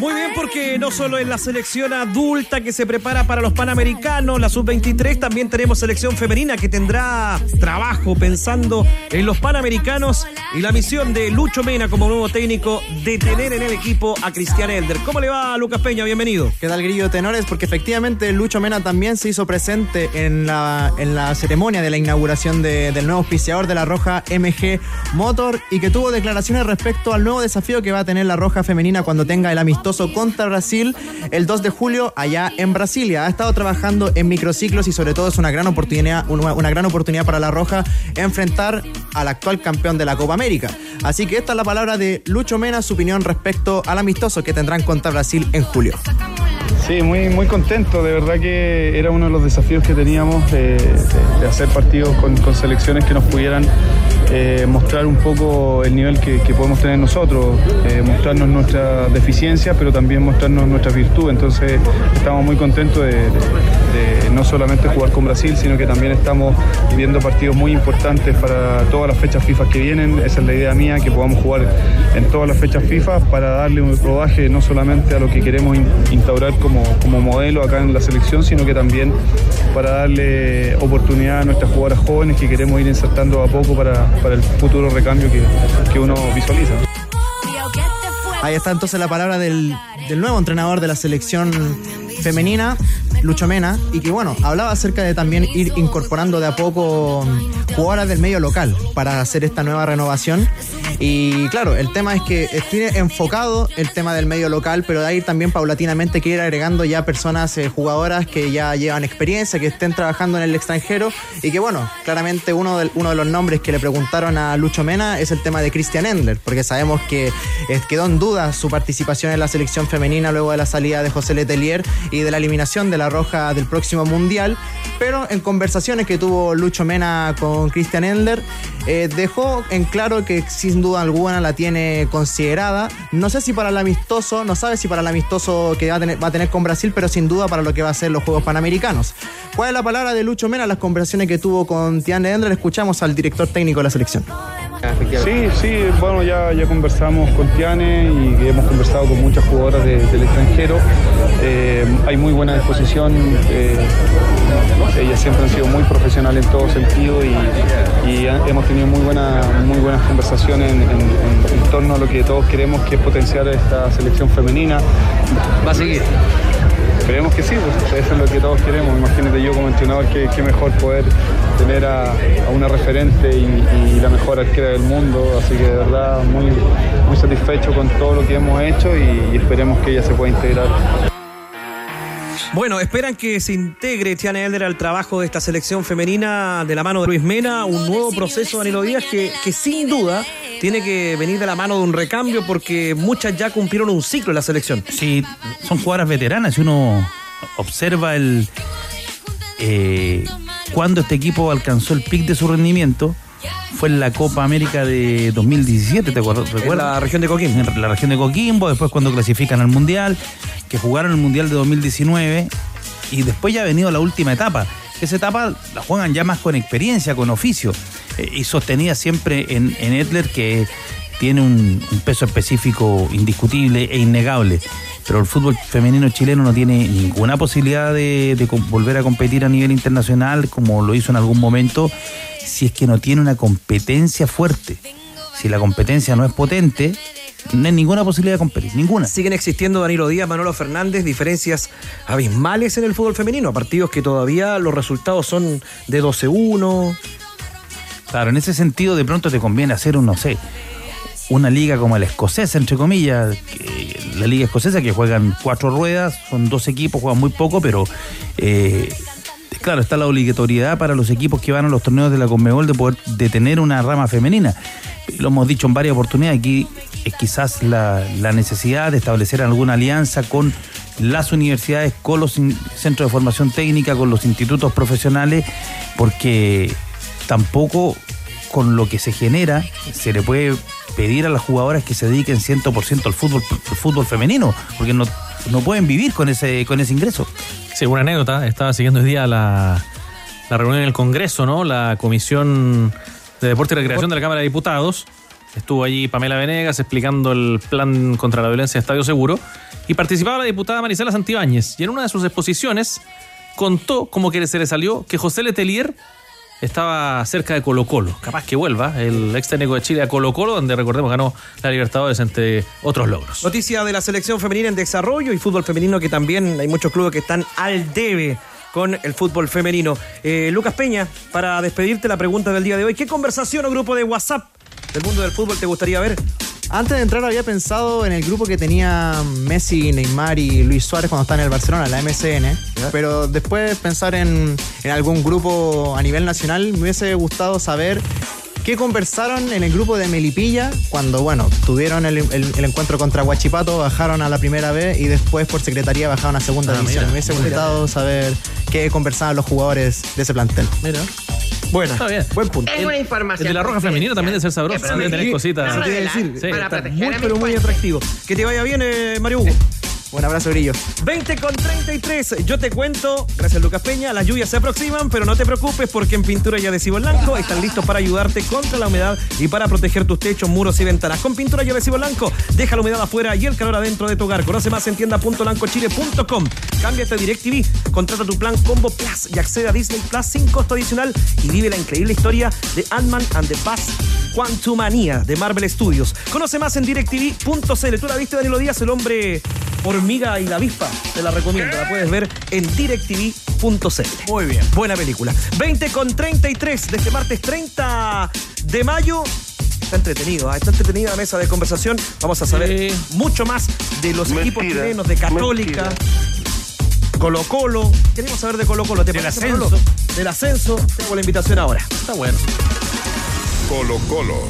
Muy bien, porque no solo en la selección adulta que se prepara para los Panamericanos, la sub-23, también tenemos selección femenina que tendrá trabajo pensando en los Panamericanos y la misión de Lucho Mena como nuevo técnico de tener en el equipo a Cristian Elder. ¿Cómo le va, Lucas Peña? Bienvenido. ¿Qué tal, Grillo Tenores? Porque efectivamente Lucho Mena también se hizo presente en la, en la ceremonia de la inauguración de- del nuevo auspiciador de la Roja MG Motor y que tuvo declaraciones respecto al nuevo desafío que va a tener la Roja Femenina cuando tenga el amistoso contra Brasil el 2 de julio allá en Brasilia. Ha estado trabajando en microciclos y sobre todo es una gran oportunidad, una, gran oportunidad para la Roja enfrentar al actual campeón de la Copa América. Así que esta es la palabra de Lucho Mena, su opinión respecto al amistoso que tendrán contra Brasil en julio. Sí, muy, muy contento. De verdad que era uno de los desafíos que teníamos eh, de, hacer partidos con, selecciones que nos pudieran eh, mostrar un poco el nivel que, podemos tener nosotros, eh, mostrarnos nuestra deficiencia, pero también mostrarnos nuestras virtudes. Entonces estamos muy contentos de, de- no solamente jugar con Brasil, sino que también estamos viendo partidos muy importantes para todas las fechas FIFA que vienen. Esa es la idea mía, que podamos jugar en todas las fechas FIFA para darle un rodaje no solamente a lo que queremos in- instaurar como, como modelo acá en la selección, sino que también para darle oportunidad a nuestras jugadoras jóvenes que queremos ir insertando a poco para, para el futuro recambio que, que uno visualiza. Ahí está entonces la palabra del, del nuevo entrenador de la selección femenina, Lucho Mena, y que bueno, hablaba acerca de también ir incorporando de a poco jugadoras del medio local para hacer esta nueva renovación. Y claro, el tema es que tiene enfocado el tema del medio local, pero de ahí también paulatinamente quiere ir agregando ya personas, eh, jugadoras que ya llevan experiencia, que estén trabajando en el extranjero. Y que bueno, claramente uno de, uno de los nombres que le preguntaron a Lucho Mena es el tema de Christian Endler, porque sabemos que eh, quedó en duda su participación en la selección femenina luego de la salida de José Letelier y de la eliminación de la Roja del próximo Mundial, pero en conversaciones que tuvo Lucho Mena con Christian Endler, eh, dejó en claro que sin duda alguna la tiene considerada. No sé si para el amistoso, no sabe si para el amistoso que va a tener, va a tener con Brasil, pero sin duda para lo que va a ser los Juegos Panamericanos. ¿Cuál es la palabra de Lucho Mena? Las conversaciones que tuvo con Tiane Endler, escuchamos al director técnico de la selección. Sí, sí, bueno, ya, ya conversamos con Tiane y hemos conversado con muchas jugadoras de- del extranjero. Eh, hay muy buena disposición, eh, ellas siempre han sido muy profesionales en todo sentido y, hemos tenido muy, buena, muy buenas conversaciones en, en- en- en torno a lo que todos queremos, que es potenciar esta selección femenina. Va a seguir. Esperemos que sí, pues eso es lo que todos queremos. Imagínate yo como entrenador, que, que mejor poder tener a, a una referente y, y la mejor arquera del mundo. Así que de verdad muy, muy satisfecho con todo lo que hemos hecho y, y esperemos que ella se pueda integrar. Bueno, esperan que se integre Tiana Elder al trabajo de esta selección femenina de la mano de Luis Mena, un nuevo proceso de Danilo Díaz que, que sin duda tiene que venir de la mano de un recambio porque muchas ya cumplieron un ciclo en la selección. Sí, son jugadoras veteranas. Si uno observa el eh, cuando este equipo alcanzó el pic de su rendimiento, fue en la Copa América de 2017, ¿te acuerdas? La región de Coquimbo. En la región de Coquimbo, después cuando clasifican al Mundial, que jugaron el Mundial de 2019 y después ya ha venido la última etapa. Esa etapa la juegan ya más con experiencia, con oficio eh, y sostenida siempre en, en Edler que tiene un, un peso específico indiscutible e innegable. Pero el fútbol femenino chileno no tiene ninguna posibilidad de, volver a competir a nivel internacional como lo hizo en algún momento si es que no tiene una competencia fuerte. Si la competencia no es potente, no hay ninguna posibilidad de competir, ninguna. Siguen existiendo Danilo Díaz, Manolo Fernández, diferencias abismales en el fútbol femenino, partidos que todavía los resultados son de 12-1. Claro, en ese sentido de pronto te conviene hacer un, no sé, una liga como la escocesa, entre comillas, la liga escocesa que juegan cuatro ruedas, son dos equipos, juegan muy poco, pero eh, claro, está la obligatoriedad para los equipos que van a los torneos de la Conmebol de poder de tener una rama femenina. Lo hemos dicho en varias oportunidades, aquí es quizás la, la necesidad de establecer alguna alianza con las universidades, con los centros de formación técnica, con los institutos profesionales, porque tampoco con lo que se genera se le puede pedir a las jugadoras que se dediquen 100% al fútbol, al fútbol femenino, porque no, no pueden vivir con ese, con ese ingreso. Sí, una anécdota. Estaba siguiendo hoy día la, la reunión en el Congreso, ¿no? La Comisión de Deporte y Recreación de la Cámara de Diputados. Estuvo allí Pamela Venegas explicando el plan contra la violencia de Estadio Seguro y participaba la diputada Marisela Santibáñez. Y en una de sus exposiciones contó cómo que se le salió que José Letelier estaba cerca de Colo Colo. Capaz que vuelva el ex técnico de Chile a Colo Colo, donde recordemos ganó la Libertadores entre otros logros. Noticia de la selección femenina en desarrollo y fútbol femenino que también hay muchos clubes que están al debe con el fútbol femenino. Eh, Lucas Peña, para despedirte la pregunta del día de hoy, ¿qué conversación o grupo de WhatsApp del mundo del fútbol te gustaría ver? Antes de entrar había pensado en el grupo que tenía Messi, Neymar y Luis Suárez cuando estaban en el Barcelona, la MSN. Pero después pensar en, en algún grupo a nivel nacional, me hubiese gustado saber qué conversaron en el grupo de Melipilla cuando, bueno, tuvieron el, el- el encuentro contra Huachipato, bajaron a la primera vez y después por secretaría bajaron a segunda Ah, división. mira. Me hubiese gustado saber qué conversaban los jugadores de ese plantel. Mira. Buena. Está bien. Buen punto. Es una información. El de la roja femenina también debe ser sabroso. Debe tener cositas. eso Quiere adelante, decir, Sí. para proteger muy, pero muy atractivo. Que te vaya bien, eh, Mario Hugo. Un abrazo, Grillo. 20 con 33. Yo te cuento, gracias Lucas Peña, las lluvias se aproximan, pero no te preocupes porque en Pintura y Adhesivo Blanco están listos para ayudarte contra la humedad y para proteger tus techos, muros y ventanas. Con Pintura y Adhesivo Blanco, deja la humedad afuera y el calor adentro de tu hogar. Conoce más en tienda.blancochile.com. Cámbiate a DirecTV, contrata tu plan Combo Plus y accede a Disney Plus sin costo adicional y vive la increíble historia de Ant-Man and the Buzz Quantumania de Marvel Studios. Conoce más en directv.cl. ¿Tú la viste, Danilo Díaz, el hombre hormiga y la avispa? Te la recomiendo. La puedes ver en directv.cl. Muy bien. Buena película. 20 con 33 de este martes 30 de mayo. Está entretenido, ¿ah? está entretenida la mesa de conversación. Vamos a saber mucho más de los equipos chilenos, de Católica, Colo Colo. Queremos saber de Colo Colo. ¿Te Del parece, ascenso. Manolo? Del ascenso. Te hago la invitación ahora. Está bueno. Colo Colo.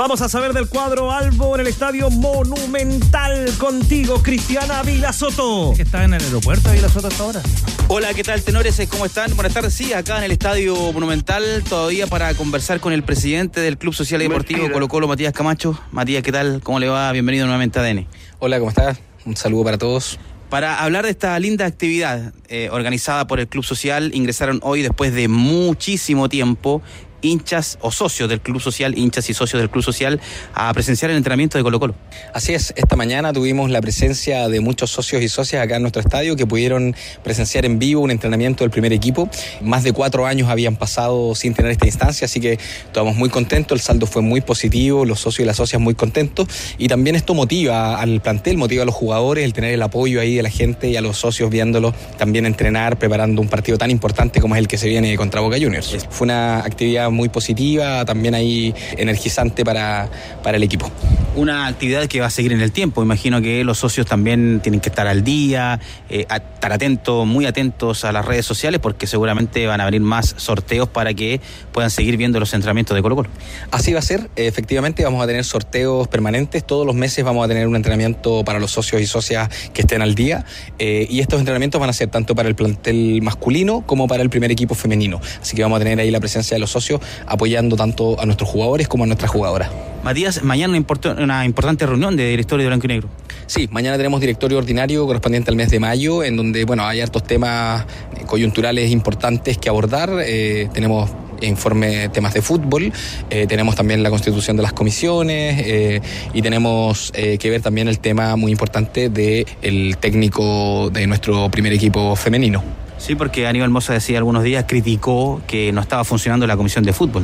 Vamos a saber del cuadro Albo en el estadio Monumental contigo, Cristiana Vila Soto. ¿Que está en el aeropuerto ahí la Soto hasta ahora? Hola, ¿qué tal, tenores? ¿Cómo están? Buenas tardes. Sí, acá en el Estadio Monumental, todavía para conversar con el presidente del Club Social y Deportivo Colo Colo, Matías Camacho. Matías, ¿qué tal? ¿Cómo le va? Bienvenido nuevamente a DN. Hola, ¿cómo estás? Un saludo para todos. Para hablar de esta linda actividad eh, organizada por el Club Social, ingresaron hoy después de muchísimo tiempo hinchas o socios del Club Social, hinchas y socios del Club Social, a presenciar el entrenamiento de Colo Colo. Así es, esta mañana tuvimos la presencia de muchos socios y socias acá en nuestro estadio que pudieron presenciar en vivo un entrenamiento del primer equipo. Más de cuatro años habían pasado sin tener esta instancia, así que estamos muy contentos, el saldo fue muy positivo, los socios y las socias muy contentos y también esto motiva al plantel, motiva a los jugadores el tener el apoyo ahí de la gente y a los socios viéndolo también entrenar, preparando un partido tan importante como es el que se viene contra Boca Juniors. Fue una actividad muy positiva, también ahí energizante para, para el equipo. Una actividad que va a seguir en el tiempo. Imagino que los socios también tienen que estar al día, eh, a- estar atentos, muy atentos a las redes sociales, porque seguramente van a venir más sorteos para que puedan seguir viendo los entrenamientos de Colo Colo. Así va a ser, Eh, efectivamente vamos a tener sorteos permanentes, todos los meses vamos a tener un entrenamiento para los socios y socias que estén al día eh, y estos entrenamientos van a ser tanto para el plantel masculino como para el primer equipo femenino, así que vamos a tener ahí la presencia de los socios apoyando tanto a nuestros jugadores como a nuestras jugadoras. Matías, mañana una, import- una importante reunión de directorio de Blanco y Negro. Sí, mañana tenemos directorio ordinario correspondiente al mes de mayo, en donde bueno hay hartos temas coyunturales importantes que abordar. Eh, tenemos informe temas de fútbol, eh, tenemos también la constitución de las comisiones eh, y tenemos eh, que ver también el tema muy importante del el técnico de nuestro primer equipo femenino. Sí, porque Aníbal Mosa decía algunos días, criticó que no estaba funcionando la comisión de fútbol.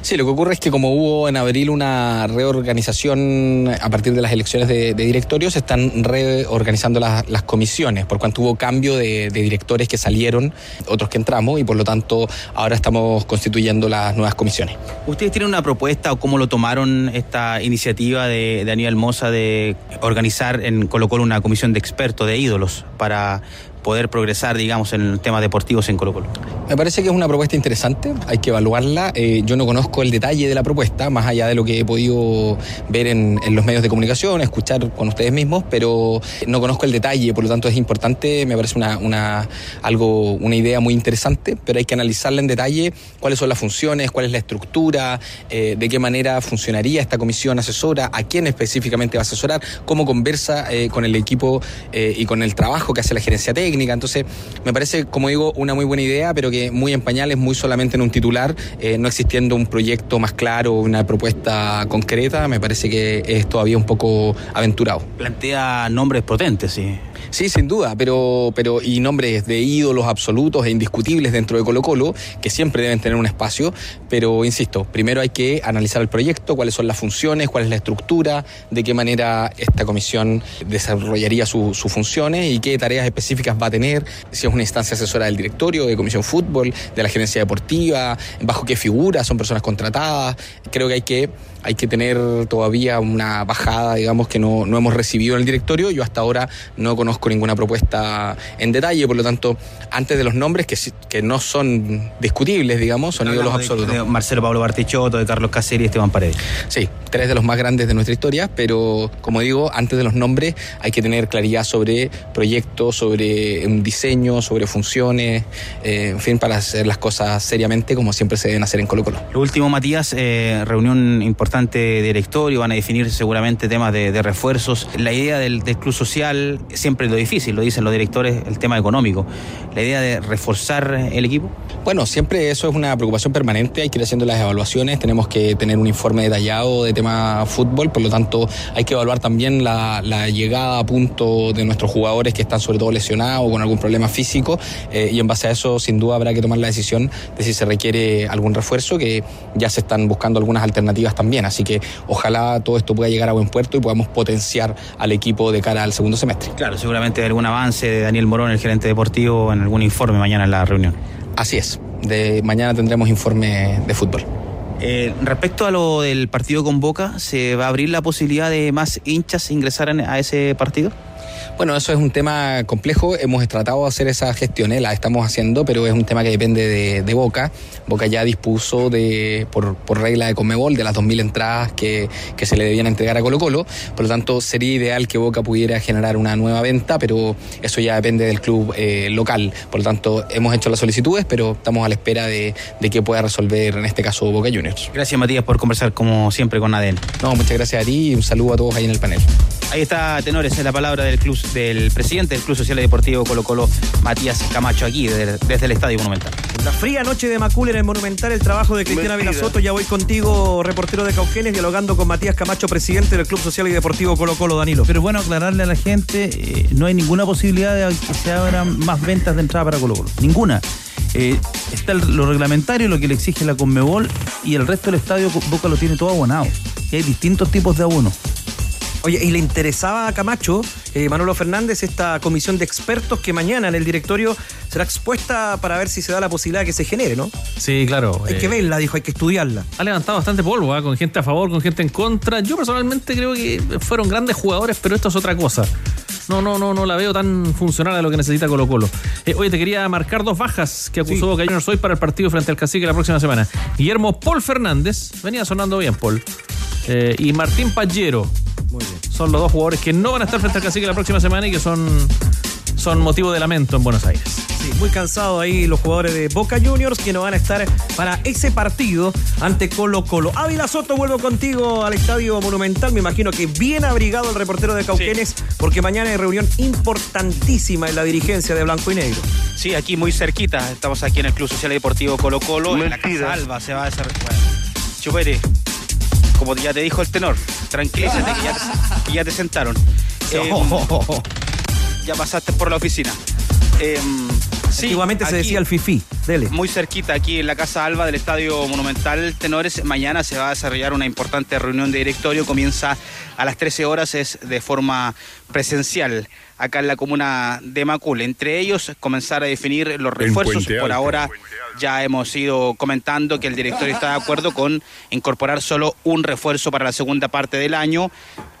Sí, lo que ocurre es que como hubo en abril una reorganización a partir de las elecciones de, de directorios, se están reorganizando las, las comisiones, por cuanto hubo cambio de, de directores que salieron, otros que entramos, y por lo tanto ahora estamos constituyendo las nuevas comisiones. ¿Ustedes tienen una propuesta o cómo lo tomaron esta iniciativa de, de Aníbal Mosa de organizar en Colo Colo una comisión de expertos, de ídolos, para poder progresar, digamos, en temas deportivos en Colo Colo? Me parece que es una propuesta interesante, hay que evaluarla. Eh, yo no conozco el detalle de la propuesta, más allá de lo que he podido ver en, los medios de comunicación, escuchar con ustedes mismos, pero no conozco el detalle, por lo tanto es importante, me parece una, algo, una idea muy interesante, pero hay que analizarla en detalle, cuáles son las funciones, cuál es la estructura, eh, de qué manera funcionaría esta comisión asesora, a quién específicamente va a asesorar, cómo conversa eh, con el equipo y con el trabajo que hace la gerencia técnica Entonces, me parece, como digo, una muy buena idea, pero que muy en pañales, muy solamente en un titular, eh, no existiendo un proyecto más claro, una propuesta concreta, me parece que es todavía un poco aventurado. Plantea nombres potentes, sí. Sí, sin duda, pero, pero y nombres de ídolos absolutos e indiscutibles dentro de Colo Colo, que siempre deben tener un espacio, pero insisto, primero hay que analizar el proyecto, cuáles son las funciones, cuál es la estructura, de qué manera esta comisión desarrollaría sus funciones y qué tareas específicas va a tener, si es una instancia asesora del directorio, de Comisión Fútbol, de la gerencia deportiva, bajo qué figura, son personas contratadas. Creo que hay que hay que tener todavía una bajada, digamos, que no, no, hemos recibido en el directorio. Yo hasta ahora no conozco ninguna propuesta en detalle, por lo tanto, antes de los nombres, que, que no son discutibles, digamos, son ídolos absolutos. De Marcelo Pablo Bartichotto, de Carlos Caseri y Esteban Paredes. Sí, tres de los más grandes de nuestra historia, pero como digo, antes de los nombres hay que tener claridad sobre proyectos, sobre un diseño, sobre funciones, eh, en fin, para hacer las cosas seriamente como siempre se deben hacer en Colo Colo. Lo último, Matías, eh, reunión importante directorio, van a definir seguramente temas de, refuerzos. La idea del, del, club social, siempre lo difícil, lo dicen los directores, el tema económico. La idea de reforzar el equipo. Bueno, siempre eso es una preocupación permanente, hay que ir haciendo las evaluaciones, tenemos que tener un informe detallado de tema fútbol, por lo tanto hay que evaluar también la, la llegada a punto de nuestros jugadores que están sobre todo lesionados o con algún problema físico eh, y en base a eso sin duda habrá que tomar la decisión de si se requiere algún refuerzo, que ya se están buscando algunas alternativas también, así que ojalá todo esto pueda llegar a buen puerto y podamos potenciar al equipo de cara al segundo semestre. Claro, seguramente algún avance de Daniel Morón, el gerente deportivo, en algún informe mañana en la reunión. Así es. De mañana tendremos informe de fútbol. Eh, respecto a lo del partido con Boca, ¿se va a abrir la posibilidad de más hinchas ingresar a ese partido? Bueno, eso es un tema complejo. Hemos tratado de hacer esa gestión, ¿eh? la estamos haciendo, pero es un tema que depende de, de Boca. Boca ya dispuso de, por, por, regla de Comebol de las 2.000 entradas que, que, se le debían entregar a Colo Colo. Por lo tanto, sería ideal que Boca pudiera generar una nueva venta, pero eso ya depende del club eh, local. Por lo tanto, hemos hecho las solicitudes, pero estamos a la espera de, de que pueda resolver en este caso Boca Juniors. Gracias, Matías, por conversar como siempre con ADN. No, muchas gracias a ti y un saludo a todos ahí en el panel. Ahí está, Tenores, es la palabra del club, del presidente del Club Social y Deportivo Colo Colo, Matías Camacho, aquí desde, desde el Estadio Monumental. La fría noche de Macul en el Monumental, el trabajo de Cristiana Vilasoto. Ya voy contigo, reportero de Cauquenes, dialogando con Matías Camacho, presidente del Club Social y Deportivo Colo Colo, Danilo. Pero bueno, aclararle a la gente, eh, no hay ninguna posibilidad de que se abran más ventas de entrada para Colo Colo. Ninguna. Eh, está el, lo reglamentario, lo que le exige la Conmebol y el resto del estadio Boca lo tiene todo abonado. Y hay distintos tipos de abonos. Oye, y le interesaba a Camacho, eh, Manolo Fernández, esta comisión de expertos que mañana en el directorio será expuesta para ver si se da la posibilidad de que se genere, ¿no? Sí, claro. Hay eh, que verla, dijo, hay que estudiarla. Ha levantado bastante polvo, ¿eh? con gente a favor, con gente en contra. Yo personalmente creo que fueron grandes jugadores, pero esto es otra cosa. No, no, no, no la veo tan funcional a lo que necesita Colo Colo. Eh, oye, te quería marcar dos bajas que acusó sí. Hoy para el partido frente al Cacique la próxima semana. Guillermo Paul Fernández, venía sonando bien Paul, eh, y Martín Pallero. Muy bien. Son los dos jugadores que no van a estar frente al Cacique la próxima semana y que son, son motivo de lamento en Buenos Aires. Sí, muy cansados ahí los jugadores de Boca Juniors que no van a estar para ese partido ante Colo Colo. Ávila Soto, vuelvo contigo al Estadio Monumental. Me imagino que bien abrigado el reportero de Cauquenes sí. porque mañana hay reunión importantísima en la dirigencia de Blanco y Negro. Sí, aquí muy cerquita. Estamos aquí en el Club Social y Deportivo Colo Colo. En la Casa Alba se va a hacer... Bueno, Chupete, como ya te dijo el tenor, tranquilízate que ya, que ya te sentaron. [laughs] Eh, ya pasaste por la oficina. Eh, sí, Antiguamente se decía el FIFI. Dele. Muy cerquita, aquí en la Casa Alba del Estadio Monumental Tenores. Mañana se va a desarrollar una importante reunión de directorio. Comienza a las 13 horas, es de forma presencial acá en la comuna de Macul. Entre ellos, comenzar a definir los refuerzos. Por ahora ya hemos ido comentando que el directorio está de acuerdo con incorporar solo un refuerzo para la segunda parte del año.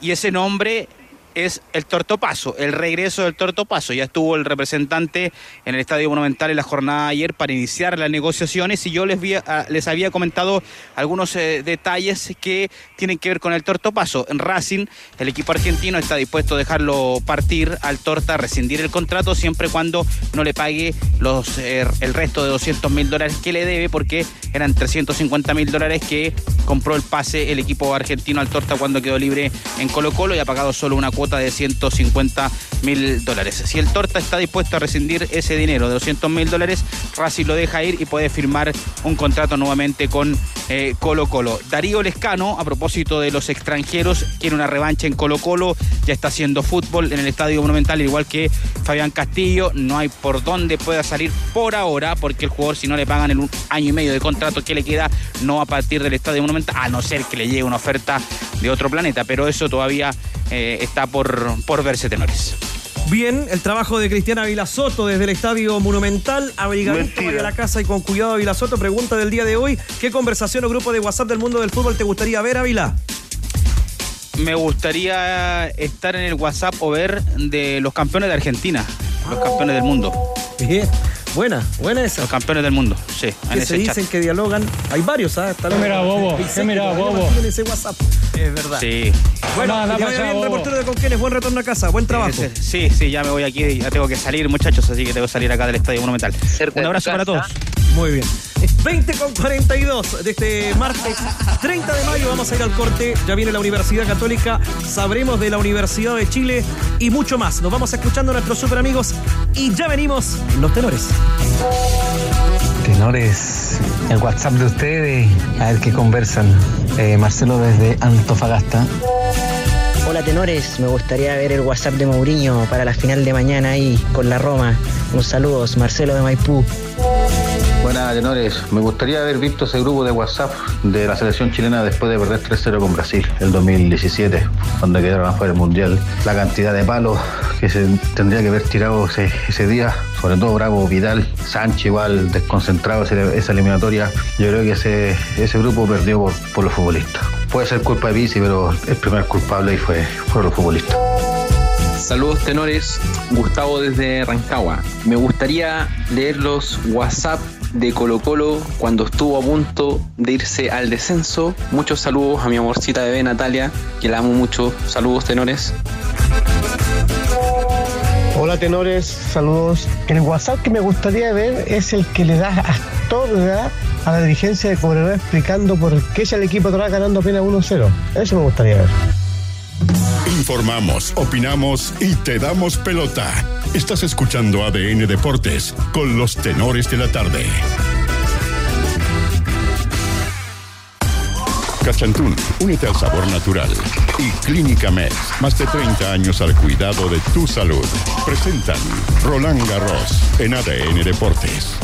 Y ese nombre es el Tortopaso, el regreso del Tortopaso. Ya estuvo el representante en el Estadio Monumental en la jornada de ayer para iniciar las negociaciones y yo les, vi, les había comentado algunos eh, detalles que tienen que ver con el Tortopaso. En Racing, el equipo argentino está dispuesto a dejarlo partir al Torta, rescindir el contrato siempre cuando no le pague los, eh, el resto de 200 mil dólares que le debe porque eran 350 mil dólares que compró el pase el equipo argentino al Torta cuando quedó libre en Colo Colo y ha pagado solo una cuota de 150 mil dólares. Si el Torta está dispuesto a rescindir ese dinero de 200 mil dólares, Racing lo deja ir y puede firmar un contrato nuevamente con eh, Colo Colo. Darío Lescano, a propósito de los extranjeros, quiere una revancha en Colo Colo, ya está haciendo fútbol en el Estadio Monumental, igual que Fabián Castillo, no hay por dónde pueda salir por ahora, porque el jugador si no le pagan el un año y medio de contrato que le queda, no a partir del Estadio Monumental, a no ser que le llegue una oferta de otro planeta, pero eso todavía eh, está por, por verse tenores. Bien, el trabajo de Cristiana Vilasoto desde el Estadio Monumental. Abrigadito, a la casa y con cuidado, Vilasoto. Pregunta del día de hoy: ¿qué conversación o grupo de WhatsApp del mundo del fútbol te gustaría ver, Ávila? Me gustaría estar en el WhatsApp o ver de los campeones de Argentina, los campeones del mundo. Bien, buena, buena esa. Los campeones del mundo, sí, en Que se ese chat. dicen que dialogan. Hay varios, ¿sabes? ¿Qué mira, bobo? ¿Qué mira, bobo? En ese WhatsApp. Es verdad. Sí. Bueno, Nada, que nada, vaya chao, bien, bobo. reportero de Conquenes. Buen retorno a casa. Buen trabajo. Sí, sí, ya me voy aquí, ya tengo que salir, muchachos, así que tengo que salir acá del Estadio Monumental. Un abrazo para todos. Muy bien. 20 con 42 de este martes 30 de mayo. Vamos a ir al corte. Ya viene la Universidad Católica. Sabremos de la Universidad de Chile y mucho más. Nos vamos escuchando a nuestros super amigos y ya venimos los tenores. Tenores, el WhatsApp de ustedes, a ver qué conversan. Eh, Marcelo desde Antofagasta. Hola tenores, me gustaría ver el WhatsApp de Mourinho para la final de mañana ahí con la Roma. Un saludos, Marcelo de Maipú. Buenas, tenores. Me gustaría haber visto ese grupo de WhatsApp de la selección chilena después de perder 3-0 con Brasil el 2017, cuando quedaron afuera del Mundial. La cantidad de palos que se tendría que haber tirado ese, día, sobre todo Bravo, Vidal, Sánchez igual, desconcentrado esa eliminatoria. Yo creo que ese, ese grupo perdió por, los futbolistas. Puede ser culpa de Bici, pero el primer culpable fue, fueron los futbolistas. Saludos tenores, Gustavo desde Rancagua. Me gustaría leer los WhatsApp de Colo Colo cuando estuvo a punto de irse al descenso. Muchos saludos a mi amorcita bebé Natalia, que la amo mucho. Saludos tenores. Hola tenores, saludos. El WhatsApp que me gustaría ver es el que le da Astorga a la dirigencia de Cobreloa explicando por qué es el equipo atrás ganando apenas 1-0. Eso me gustaría ver. Informamos, opinamos y te damos pelota. Estás escuchando ADN Deportes con los tenores de la tarde. Cachantún, únete al sabor natural. Y Clínica Med, más de 30 años al cuidado de tu salud. Presentan Roland Garros en ADN Deportes.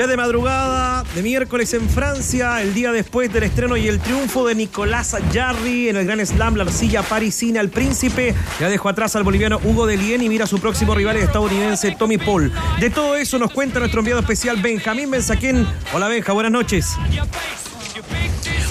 Ya de madrugada, de miércoles en Francia, el día después del estreno y el triunfo de Nicolás Jarry en el Gran Slam, la arcilla parisina, el príncipe, ya dejó atrás al boliviano Hugo de Lien y mira a su próximo rival estadounidense Tommy Paul. De todo eso nos cuenta nuestro enviado especial Benjamín Benzaquén. Hola Benja, buenas noches.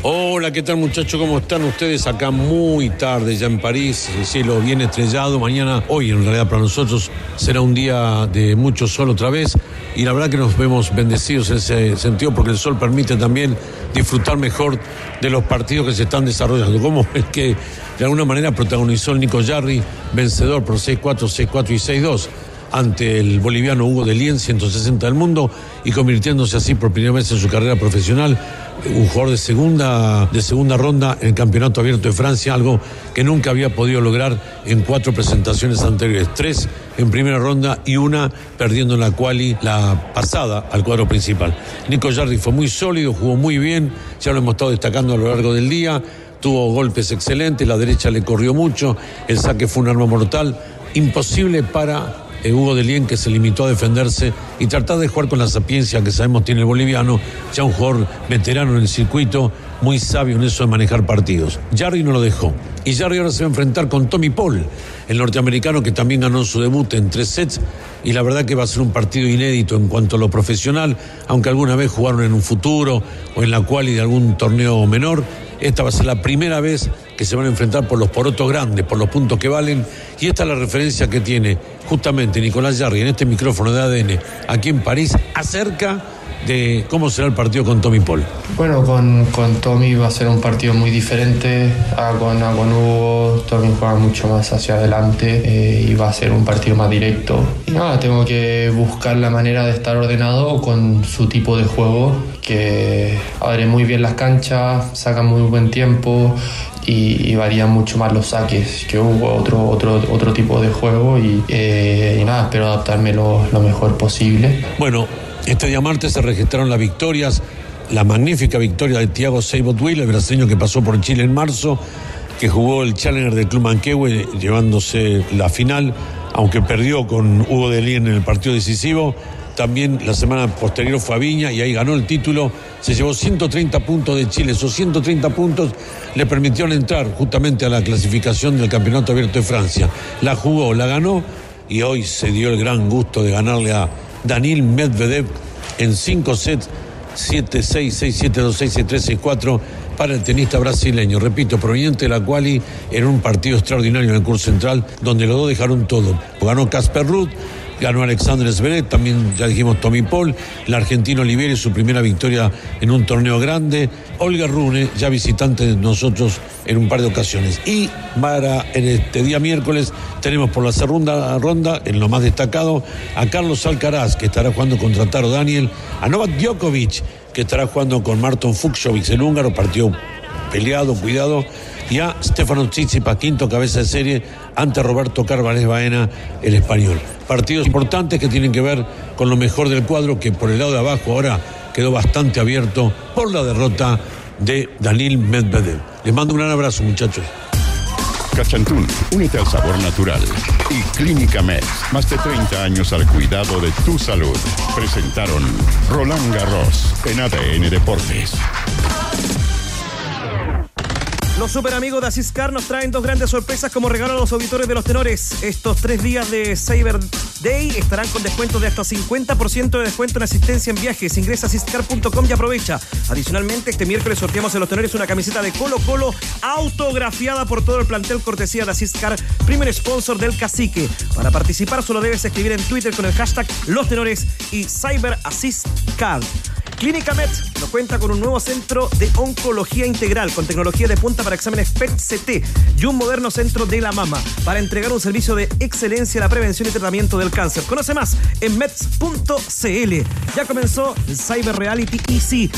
Hola, ¿qué tal muchachos? ¿Cómo están ustedes? Acá muy tarde, ya en París, el cielo bien estrellado. Mañana, hoy en realidad para nosotros, será un día de mucho sol otra vez. Y la verdad que nos vemos bendecidos en ese sentido porque el sol permite también disfrutar mejor de los partidos que se están desarrollando. Como el que de alguna manera protagonizó el Nico Jarry, vencedor por 6-4, 6-4 y 6-2 ante el boliviano Hugo de Lien, 160 del mundo, y convirtiéndose así por primera vez en su carrera profesional, un jugador de segunda, de segunda ronda en el Campeonato Abierto de Francia, algo que nunca había podido lograr en cuatro presentaciones anteriores, tres en primera ronda y una perdiendo en la quali la pasada al cuadro principal. Nico Jarry fue muy sólido, jugó muy bien, ya lo hemos estado destacando a lo largo del día, tuvo golpes excelentes, la derecha le corrió mucho, el saque fue un arma mortal, imposible para eh, Hugo de Lien que se limitó a defenderse y tratar de jugar con la sapiencia que sabemos tiene el boliviano, ya un jugador veterano en el circuito, muy sabio en eso de manejar partidos. Jarry no lo dejó. Y Jarry ahora se va a enfrentar con Tommy Paul, el norteamericano que también ganó su debut en tres sets. Y la verdad que va a ser un partido inédito en cuanto a lo profesional, aunque alguna vez jugaron en un futuro o en la cual y de algún torneo menor. Esta va a ser la primera vez que se van a enfrentar por los porotos grandes, por los puntos que valen. Y esta es la referencia que tiene justamente Nicolás Yarri en este micrófono de ADN aquí en París, acerca de cómo será el partido con Tommy Paul. Bueno, con, con Tommy va a ser un partido muy diferente a con, a con Hugo. Tommy juega mucho más hacia adelante eh, y va a ser un partido más directo. Y nada, tengo que buscar la manera de estar ordenado con su tipo de juego, que abre muy bien las canchas, saca muy buen tiempo y, y varía mucho más los saques que hubo otro, otro, otro tipo de juego y, eh, y nada, espero adaptarme lo, lo mejor posible. Bueno, este día martes se registraron las victorias, la magnífica victoria de Thiago Seibotwil, el brasileño que pasó por Chile en marzo, que jugó el Challenger del Club Manquehue, llevándose la final, aunque perdió con Hugo de Lien en el partido decisivo. También la semana posterior fue a Viña y ahí ganó el título. Se llevó 130 puntos de Chile. Esos 130 puntos le permitieron entrar justamente a la clasificación del Campeonato Abierto de Francia. La jugó, la ganó y hoy se dio el gran gusto de ganarle a Daniel Medvedev en 5 sets, 7-6, 6-7, 2-6, 6-3, 6-4 para el tenista brasileño. Repito, proveniente de la quali en un partido extraordinario en el curso central, donde los dos dejaron todo. Ganó Casper Ruth, ganó Alexander Zverev, también ya dijimos Tommy Paul, el argentino Olivieri, su primera victoria en un torneo grande, Olga Rune, ya visitante de nosotros en un par de ocasiones. Y para este día miércoles tenemos por la segunda ronda, en lo más destacado, a Carlos Alcaraz, que estará jugando contra Taro Daniel, a Novak Djokovic, que estará jugando con Marton Fuxovic, el húngaro, partido peleado, cuidado, y a Stefano Tsitsipas, quinto cabeza de serie, ante Roberto Carvalés Baena, el español. Partidos importantes que tienen que ver con lo mejor del cuadro, que por el lado de abajo ahora quedó bastante abierto por la derrota de Daniel Medvedev. Les mando un gran abrazo, muchachos. Cachantún, únete al sabor natural. Y Clínica Med, más de 30 años al cuidado de tu salud. Presentaron Roland Garros en ADN Deportes. Los super amigos de Asiscar nos traen dos grandes sorpresas como regalo a los auditores de los tenores. Estos tres días de Cyber Day estarán con descuentos de hasta 50% de descuento en asistencia en viajes. Ingresa a asiscar.com y aprovecha. Adicionalmente, este miércoles sorteamos en los tenores una camiseta de Colo Colo autografiada por todo el plantel cortesía de Asiscar, primer sponsor del cacique. Para participar solo debes escribir en Twitter con el hashtag Los Tenores y Cyber Assist Card. Clínica Med nos cuenta con un nuevo centro de oncología integral con tecnología de punta para exámenes PET-CT y un moderno centro de la mama para entregar un servicio de excelencia en la prevención y tratamiento del cáncer. Conoce más en meds.cl. Ya comenzó el Cyber Reality Easy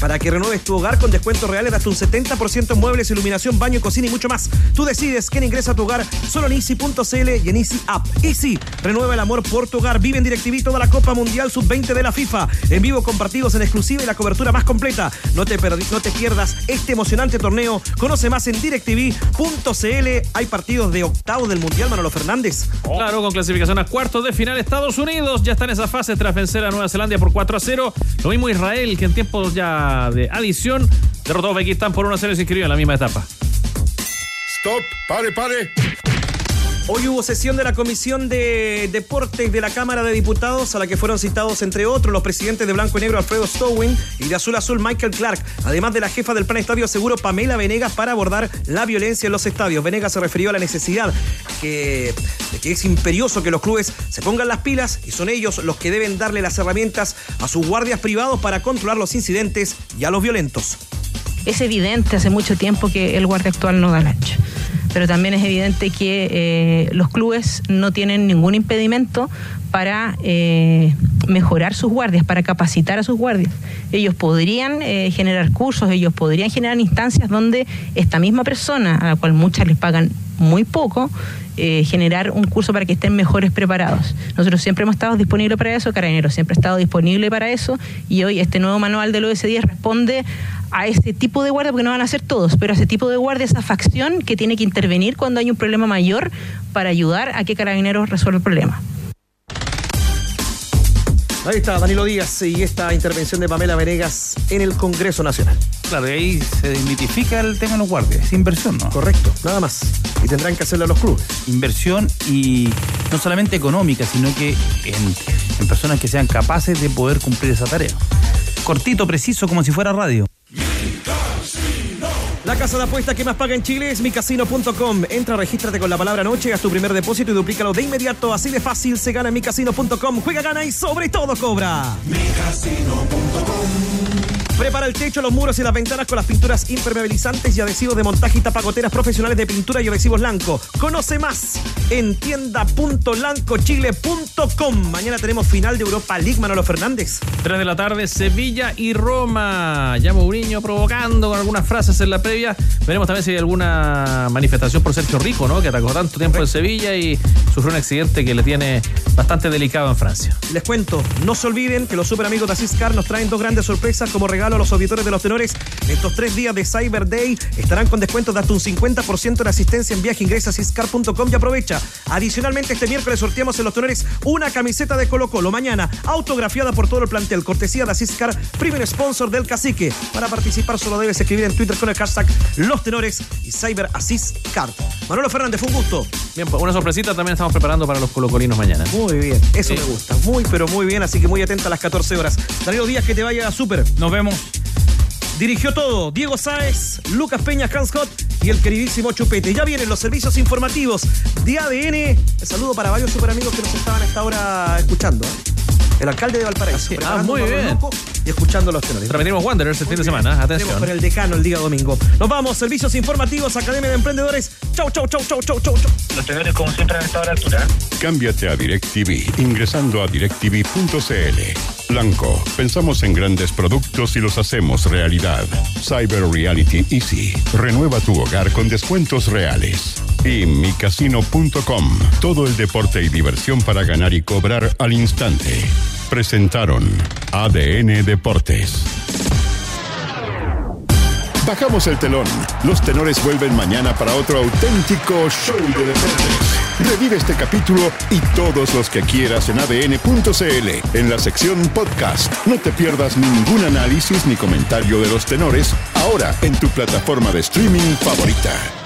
para que renueves tu hogar con descuentos reales de hasta un 70% en muebles, iluminación, baño, cocina y mucho más. Tú decides quién ingresa a tu hogar solo en easy.cl y en Easy App. Easy, renueva el amor por tu hogar. Vive en DirecTV toda la Copa Mundial Sub-20 de la FIFA. En vivo con partidos en exclusiva y la cobertura más completa. No te, no te pierdas este emocionante torneo. Conoce más en DirecTV.cl. Hay partidos de octavo del Mundial, Manolo Fernández. Claro, con clasificación a cuartos de final Estados Unidos. Ya está en esa fase tras vencer a Nueva Zelanda por 4 a 0. Lo mismo Israel, que en tiempos ya de adición derrotó a Uzbekistán por 1 a 0 y se inscribió en la misma etapa. Stop, pare, pare. Hoy hubo sesión de la Comisión de Deportes de la Cámara de Diputados, a la que fueron citados, entre otros, los presidentes de Blanco y Negro Alfredo Stowin y de Azul Azul Michael Clark, además de la jefa del Plan Estadio Seguro Pamela Venegas para abordar la violencia en los estadios. Venegas se refirió a la necesidad que, de que es imperioso que los clubes se pongan las pilas y son ellos los que deben darle las herramientas a sus guardias privados para controlar los incidentes y a los violentos. Es evidente hace mucho tiempo que el guardia actual no da el ancho pero también es evidente que eh, los clubes no tienen ningún impedimento para eh, mejorar sus guardias, para capacitar a sus guardias. Ellos podrían eh, generar cursos, ellos podrían generar instancias donde esta misma persona, a la cual muchas les pagan muy poco, eh, generar un curso para que estén mejores preparados. Nosotros siempre hemos estado disponibles para eso, Carabineros siempre ha estado disponible para eso, y hoy este nuevo manual del OS10 responde a ese tipo de guardia, porque no van a ser todos, pero a ese tipo de guardia, esa facción que tiene que intervenir cuando hay un problema mayor para ayudar a que Carabineros resuelva el problema. Ahí está Danilo Díaz y esta intervención de Pamela Venegas en el Congreso Nacional. Claro, y ahí se desmitifica el tema de los guardias. Es inversión, ¿no? Correcto, nada más. Y tendrán que hacerlo los clubes. Inversión y no solamente económica, sino que en, en personas que sean capaces de poder cumplir esa tarea. Cortito, preciso, como si fuera radio. La casa de apuesta que más paga en Chile es micasino.com. Entra, regístrate con la palabra noche, haz tu primer depósito y duplícalo de inmediato. Así de fácil se gana micasino.com. Juega, gana y sobre todo cobra. Prepara el techo, los muros y las ventanas con las pinturas impermeabilizantes y adhesivos de montaje y tapagoteras profesionales de pintura y adhesivos Lanco. Conoce más en tienda.lancochile.com. Mañana tenemos final de Europa League, Manolo Fernández. 3 de la tarde, Sevilla y Roma. Ya Mourinho provocando con algunas frases en la previa. Veremos también si hay alguna manifestación por Sergio Rico, ¿no? Que atacó tanto tiempo en Sevilla y sufrió un accidente que le tiene bastante delicado en Francia. Les cuento, no se olviden que los super amigos de Asiscar nos traen dos grandes sorpresas como regalo a los auditores de los tenores. Estos tres días de Cyber Day estarán con descuentos de hasta un 50% en asistencia en viaje. Ingresa a asiscar.com y aprovecha. Adicionalmente, este miércoles sorteamos en los tenores una camiseta de Colo Colo. Mañana, autografiada por todo el plantel. Cortesía de Asiscar, primer sponsor del cacique. Para participar solo debes escribir en Twitter con el hashtag Los Tenores y Cyber Asiscar. Manolo Fernández, fue un gusto. Bien, pues una sorpresita también estamos preparando para los colocolinos mañana. Muy bien, eso me gusta. Muy, pero muy bien. Así que muy atenta a las 14 horas. Danilo Díaz, que te vaya súper. Nos vemos. Dirigió todo Diego Sáez, Lucas Peña, Hans Scott y el queridísimo Chupete. Ya vienen los servicios informativos de ADN. Un saludo para varios super amigos que nos estaban a esta hora escuchando. ¿eh? El alcalde de Valparaíso. Ah, muy preparando un bien. Y escuchando los tenores. Repetimos Wanderers el fin de semana. Tenemos Atención. con el decano el día domingo. Nos vamos, servicios informativos, Academia de Emprendedores. Chau, chau, chau, chau, chau, chau, chau. Los tenores, como siempre, han estado a la altura. Cámbiate a DirecTV ingresando a directv.cl. Blanco, pensamos en grandes productos y los hacemos realidad. Cyber Reality Easy. Renueva tu hogar con descuentos reales. Todo el deporte y diversión para ganar y cobrar al instante. Presentaron ADN Deportes. Bajamos el telón. Los tenores vuelven mañana para otro auténtico show de deportes. Revive este capítulo y todos los que quieras en adn.cl en la sección podcast. No te pierdas ningún análisis ni comentario de los tenores ahora en tu plataforma de streaming favorita.